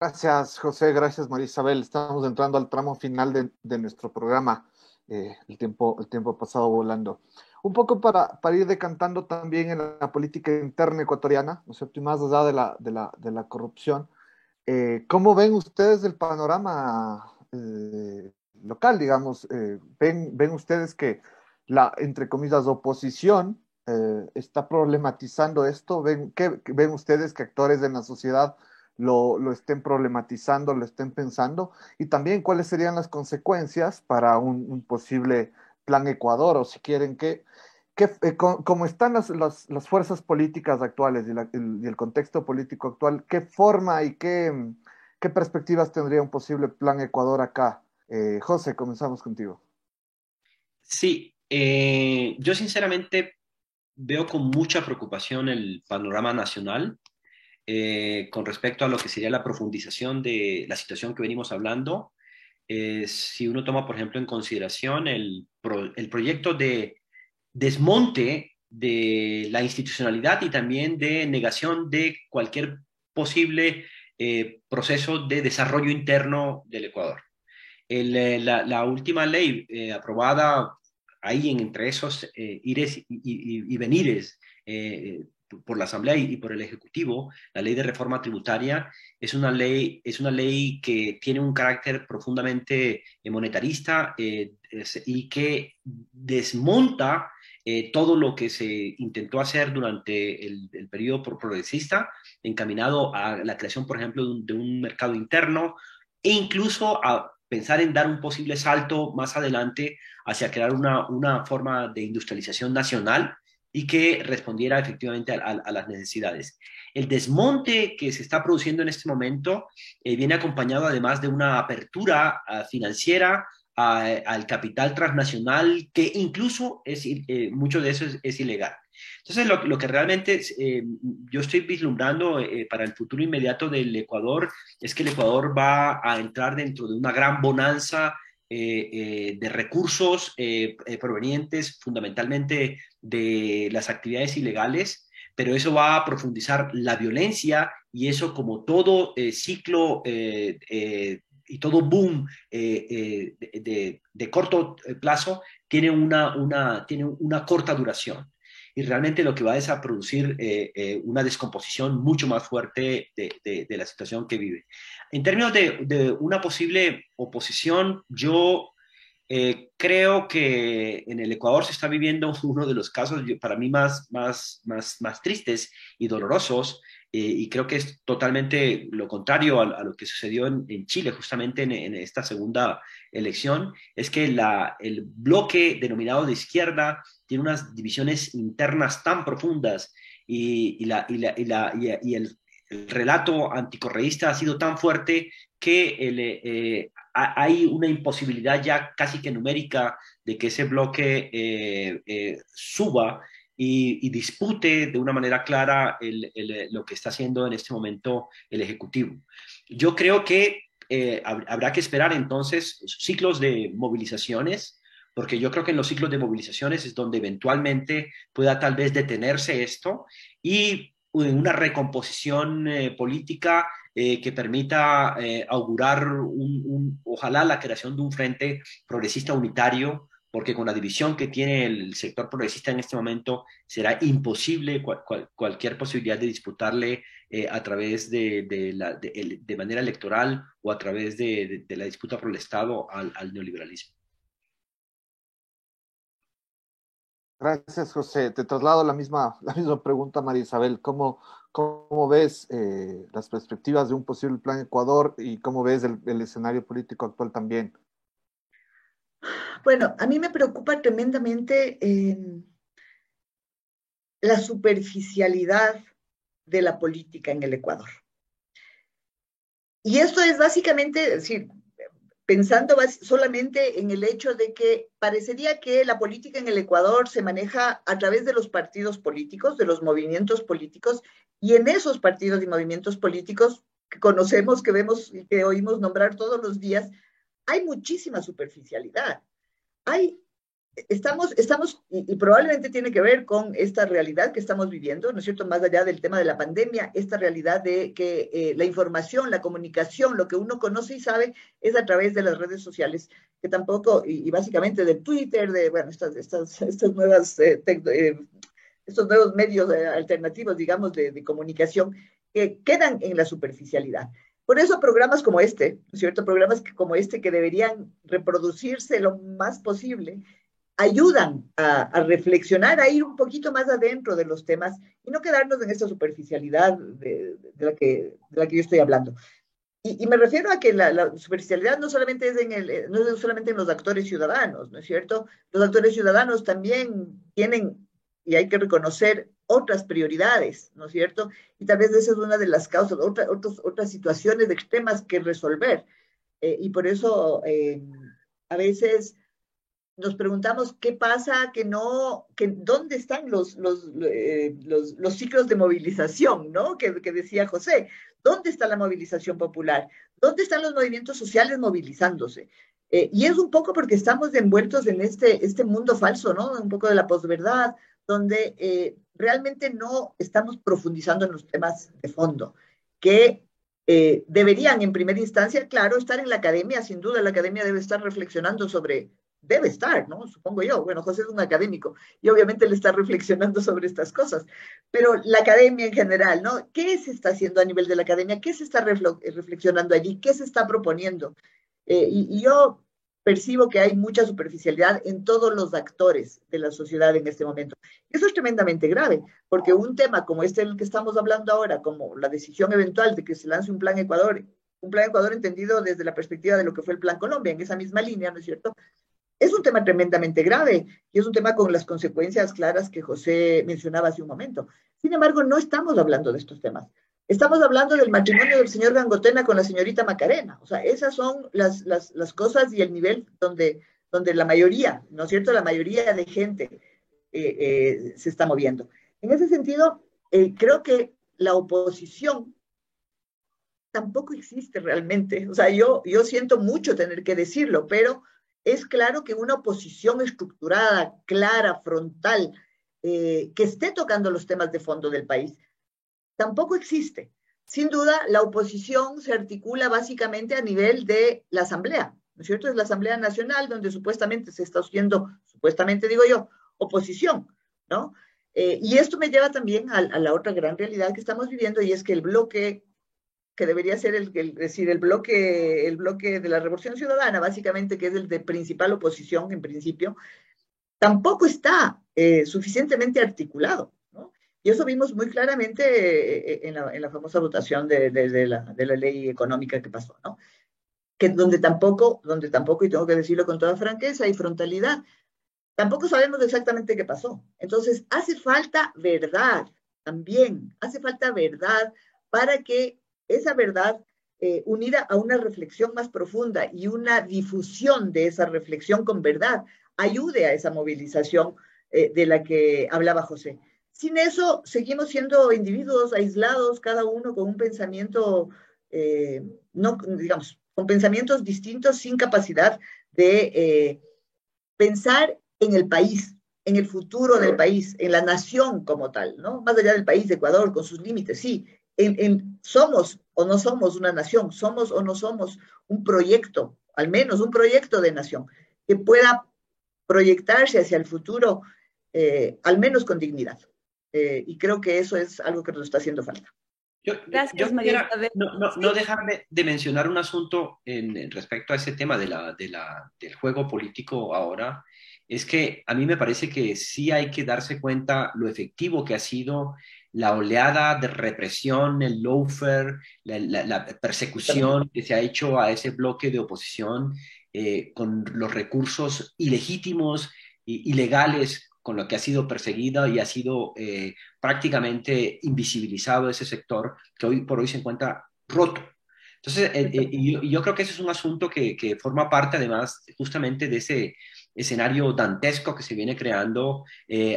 [SPEAKER 6] Gracias, José. Gracias, María Isabel. Estamos entrando al tramo final de, de nuestro programa. el, tiempo, el tiempo ha pasado volando un poco para, ir decantando también en la política interna ecuatoriana, ¿no es cierto? Y más allá de la, corrupción. Eh, ¿Cómo ven ustedes el panorama eh, local, digamos? Eh, ¿ven, ¿Ven ustedes que la, entre comillas, oposición eh, está problematizando esto? ¿Ven, qué, ¿Ven ustedes que actores en la sociedad lo, lo, estén problematizando, lo estén pensando? Y también, ¿cuáles serían las consecuencias para un, un posible plan Ecuador o si quieren que, eh, como están las, las, las, fuerzas políticas actuales y, la, el, y, el, contexto político actual, ¿qué forma y qué, qué perspectivas tendría un posible plan Ecuador acá? Eh, José, comenzamos contigo.
[SPEAKER 8] Sí, eh, yo sinceramente veo con mucha preocupación el panorama nacional eh, con respecto a lo que sería la profundización de la situación que venimos hablando si uno toma, por ejemplo, en consideración el, proyecto de desmonte de la institucionalidad y también de negación de cualquier posible eh, proceso de desarrollo interno del Ecuador. Eh, la, última ley eh, aprobada ahí en, entre esos ires y, venires por la Asamblea y por el Ejecutivo, la ley de reforma tributaria, es una ley, es una ley que tiene un carácter profundamente monetarista y que desmonta eh, todo lo que se intentó hacer durante el, periodo progresista, encaminado a la creación, por ejemplo, de un, mercado interno e incluso a pensar en dar un posible salto más adelante hacia crear una, una forma de industrialización nacional y que respondiera efectivamente a, las necesidades. El desmonte que se está produciendo en este momento eh, viene acompañado además de una apertura ah, financiera al capital transnacional, que incluso es, eh, mucho de eso es, ilegal. Entonces, lo, lo que realmente eh, yo estoy vislumbrando eh, para el futuro inmediato del Ecuador es que el Ecuador va a entrar dentro de una gran bonanza de recursos provenientes fundamentalmente de las actividades ilegales, pero eso va a profundizar la violencia y eso como todo ciclo y todo boom eh, eh, de, corto plazo tiene una, una, tiene una corta duración. Y realmente lo que va es a producir eh, una descomposición mucho más fuerte de, la situación que vive. En términos de, una posible oposición, yo creo que en el Ecuador se está viviendo uno de los casos para mí más, más, más, más tristes y dolorosos eh, y creo que es totalmente lo contrario a, lo que sucedió en, Chile, justamente en, esta segunda elección, es que la, el bloque denominado de izquierda tiene unas divisiones internas tan profundas y, y, la, y, la, y el, relato anticorreísta ha sido tan fuerte que eh, hay una imposibilidad ya casi que numérica de que ese bloque eh, suba y, dispute de una manera clara lo que está haciendo en este momento el Ejecutivo. Yo creo que eh, habrá que esperar entonces ciclos de movilizaciones, porque yo creo que en los ciclos de movilizaciones es donde eventualmente pueda tal vez detenerse esto y una recomposición eh, política eh, que permita augurar ojalá la creación de un frente progresista unitario porque con la división que tiene el sector progresista en este momento será imposible cualquier posibilidad de disputarle eh, a través de, la, de, manera electoral o a través de, la disputa por el Estado al, neoliberalismo.
[SPEAKER 6] Gracias, José. Te traslado la misma, la misma pregunta, María Isabel. ¿Cómo, cómo ves eh, las perspectivas de un posible plan Ecuador y cómo ves el escenario político actual también?
[SPEAKER 7] Bueno, a mí me preocupa tremendamente em, la superficialidad de la política en el Ecuador. Y esto es básicamente, decir, pensando solamente en el hecho de que parecería que la política en el Ecuador se maneja a través de los partidos políticos, de los movimientos políticos, y en esos partidos y movimientos políticos que conocemos, que vemos y que oímos nombrar todos los días, hay muchísima superficialidad. Hay, estamos, estamos, y, probablemente tiene que ver con esta realidad que estamos viviendo, ¿no es cierto? Más allá del tema de la pandemia, esta realidad de que eh, la información, la comunicación, lo que uno conoce y sabe es a través de las redes sociales, que tampoco, y, básicamente del Twitter, de, bueno, estas, estas, estas nuevas, eh, eh, estos nuevos medios alternativos, digamos, de, de comunicación, que quedan en la superficialidad. Por eso programas como este, cierto? Programas como este que deberían reproducirse lo más posible, ayudan a, reflexionar, a ir un poquito más adentro de los temas y no quedarnos en esta superficialidad de, la, que, de la que yo estoy hablando. Y, me refiero a que la, superficialidad no solamente es en el, no es solamente en los actores ciudadanos, ¿no es cierto? Los actores ciudadanos también tienen, y hay que reconocer, otras prioridades, ¿no es cierto? Y tal vez esa es una de las causas, otra, otras situaciones extremas que resolver. Eh, y por eso eh, a veces nos preguntamos qué pasa, que no, que dónde están los, los, eh, los, los, ciclos de movilización, ¿no? Que, que, decía José. ¿Dónde está la movilización popular? ¿Dónde están los movimientos sociales movilizándose? Eh, y es un poco porque estamos envueltos en este, este mundo falso, ¿no? Un poco de la posverdad, donde eh, realmente no estamos profundizando en los temas de fondo, que deberían en primera instancia, claro, estar en la academia, sin duda la academia debe estar reflexionando sobre, debe estar, ¿no? Supongo yo, bueno, José es un académico y obviamente le está reflexionando sobre estas cosas, pero la academia en general, ¿no? ¿Qué se está haciendo a nivel de la academia? ¿Qué se está reflexionando allí? ¿Qué se está proponiendo? Eh, y, yo percibo que hay mucha superficialidad en todos los actores de la sociedad en este momento. Eso es tremendamente grave, porque un tema como este del que estamos hablando ahora, como la decisión eventual de que se lance un plan Ecuador, un plan Ecuador entendido desde la perspectiva de lo que fue el plan Colombia, en esa misma línea, ¿no es cierto? Es un tema tremendamente grave y es un tema con las consecuencias claras que José mencionaba hace un momento. Sin embargo, no estamos hablando de estos temas. Estamos hablando del matrimonio del señor Gangotena con la señorita Macarena. O sea, esas son las, las, cosas y el nivel donde, donde la mayoría, ¿no es cierto? La mayoría de gente eh, eh, se está moviendo. En ese sentido, eh, creo que la oposición tampoco existe realmente. O sea, yo, yo siento mucho tener que decirlo, pero es claro que una oposición estructurada, clara, frontal, que esté tocando los temas de fondo del país, tampoco existe. Sin duda, la oposición se articula básicamente a nivel de la Asamblea, ¿no es cierto? Es la Asamblea Nacional donde supuestamente se está haciendo, supuestamente digo yo, oposición, ¿no? Eh, y esto me lleva también a, la otra gran realidad que estamos viviendo y es que el bloque que debería ser el, el, decir, el bloque, el bloque de la Revolución Ciudadana, básicamente, que es el de principal oposición en principio, tampoco está eh, suficientemente articulado. Y eso vimos muy claramente eh, eh, en la, en la famosa votación de, de, la, de, la, ley económica que pasó, ¿no? Que donde tampoco, donde tampoco, y tengo que decirlo con toda franqueza y frontalidad, tampoco sabemos exactamente qué pasó. Entonces, hace falta verdad también, hace falta verdad para que esa verdad eh, unida a una reflexión más profunda y una difusión de esa reflexión con verdad ayude a esa movilización de la que hablaba José. Sin eso, seguimos siendo individuos aislados, cada uno con un pensamiento, eh, no, digamos, con pensamientos distintos, sin capacidad de eh, pensar en el país, en el futuro del país, en la nación como tal, ¿no? Más allá del país de Ecuador, con sus límites, sí. En, somos o no somos una nación, somos o no somos un proyecto, al menos un proyecto de nación, que pueda proyectarse hacia el futuro, eh, al menos con dignidad. Eh, y creo que eso es algo que nos está haciendo falta.
[SPEAKER 8] Yo, Gracias, María. No, no, no, dejarme de mencionar un asunto en, respecto a ese tema de la, de la, del juego político ahora. Es que a mí me parece que sí hay que darse cuenta lo efectivo que ha sido la oleada de represión, el lawfare, la, persecución que se ha hecho a ese bloque de oposición eh, con los recursos ilegítimos e ilegales con lo que ha sido perseguida y ha sido eh, prácticamente invisibilizado ese sector que hoy por hoy se encuentra roto. Entonces, eh, y yo, creo que ese es un asunto que, que, forma parte además justamente de ese escenario dantesco que se viene creando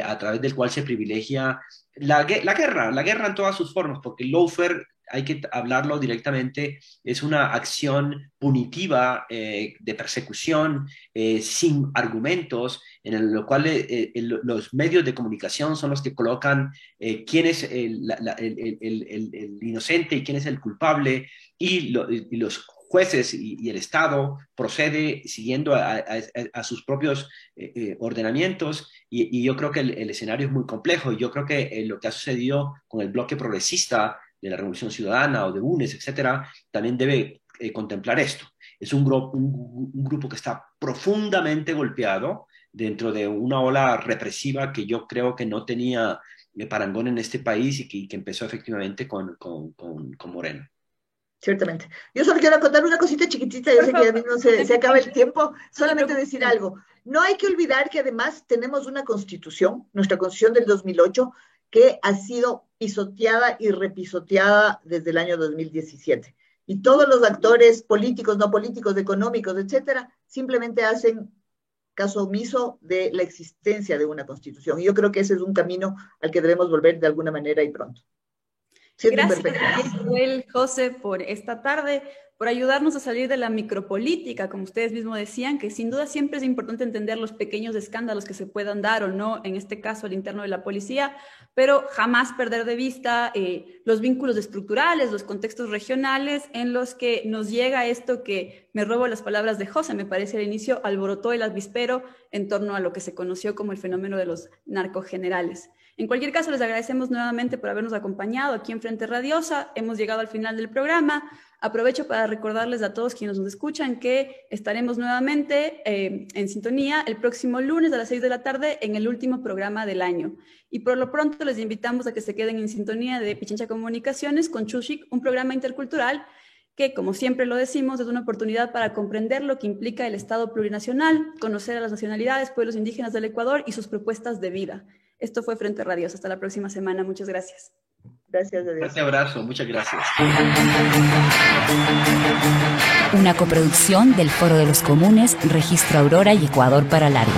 [SPEAKER 8] a través del cual se privilegia la, la, guerra, la guerra en todas sus formas, porque el lawfare hay que hablarlo directamente, es una acción punitiva eh, de persecución eh, sin argumentos, en lo cual eh, los medios de comunicación son los que colocan quién es el, inocente y quién es el culpable, y, los jueces y, el Estado procede siguiendo a, sus propios ordenamientos y, yo creo que el, escenario es muy complejo. Yo creo que lo que ha sucedido con el bloque progresista de la Revolución Ciudadana o de UNES, etcétera, también debe eh, contemplar esto. Es un, grupo un, grupo que está profundamente golpeado dentro de una ola represiva que yo creo que no tenía eh, parangón en este país y que, que empezó efectivamente con, con, con, Moreno.
[SPEAKER 7] Ciertamente. Yo solo quiero contar una cosita chiquitita, yo sé que a mí no se, se acaba el tiempo, solamente decir algo. No hay que olvidar que además tenemos una constitución, nuestra constitución del 2008, que ha sido pisoteada y repisoteada desde el año 2017. Y todos los actores políticos, no políticos, económicos, etcétera, simplemente hacen caso omiso de la existencia de una constitución. Y yo creo que ese es un camino al que debemos volver de alguna manera y pronto.
[SPEAKER 5] Gracias, Joel, José, por esta tarde por ayudarnos a salir de la micropolítica, como ustedes mismos decían, que sin duda siempre es importante entender los pequeños escándalos que se puedan dar o no, en este caso al interno de la policía, pero jamás perder de vista eh, los vínculos estructurales, los contextos regionales en los que nos llega esto que me robo las palabras de José, me parece al inicio, alborotó el avispero en torno a lo que se conoció como el fenómeno de los narcogenerales. En cualquier caso, les agradecemos nuevamente por habernos acompañado aquí en Frente Radiosa. Hemos llegado al final del programa. Aprovecho para recordarles a todos quienes nos escuchan que estaremos nuevamente eh, en sintonía el próximo lunes a las 6 de la tarde en el último programa del año. Y por lo pronto les invitamos a que se queden en sintonía de Pichincha Comunicaciones con Chushik, un programa intercultural que, como siempre lo decimos, es una oportunidad para comprender lo que implica el Estado plurinacional, conocer a las nacionalidades, pueblos indígenas del Ecuador y sus propuestas de vida. Esto fue Frente Radios. Hasta la próxima semana. Muchas gracias.
[SPEAKER 7] Gracias, adiós.
[SPEAKER 8] Un abrazo, muchas gracias.
[SPEAKER 3] Una coproducción del Foro de los Comunes, Registro Aurora y Ecuador para Largo.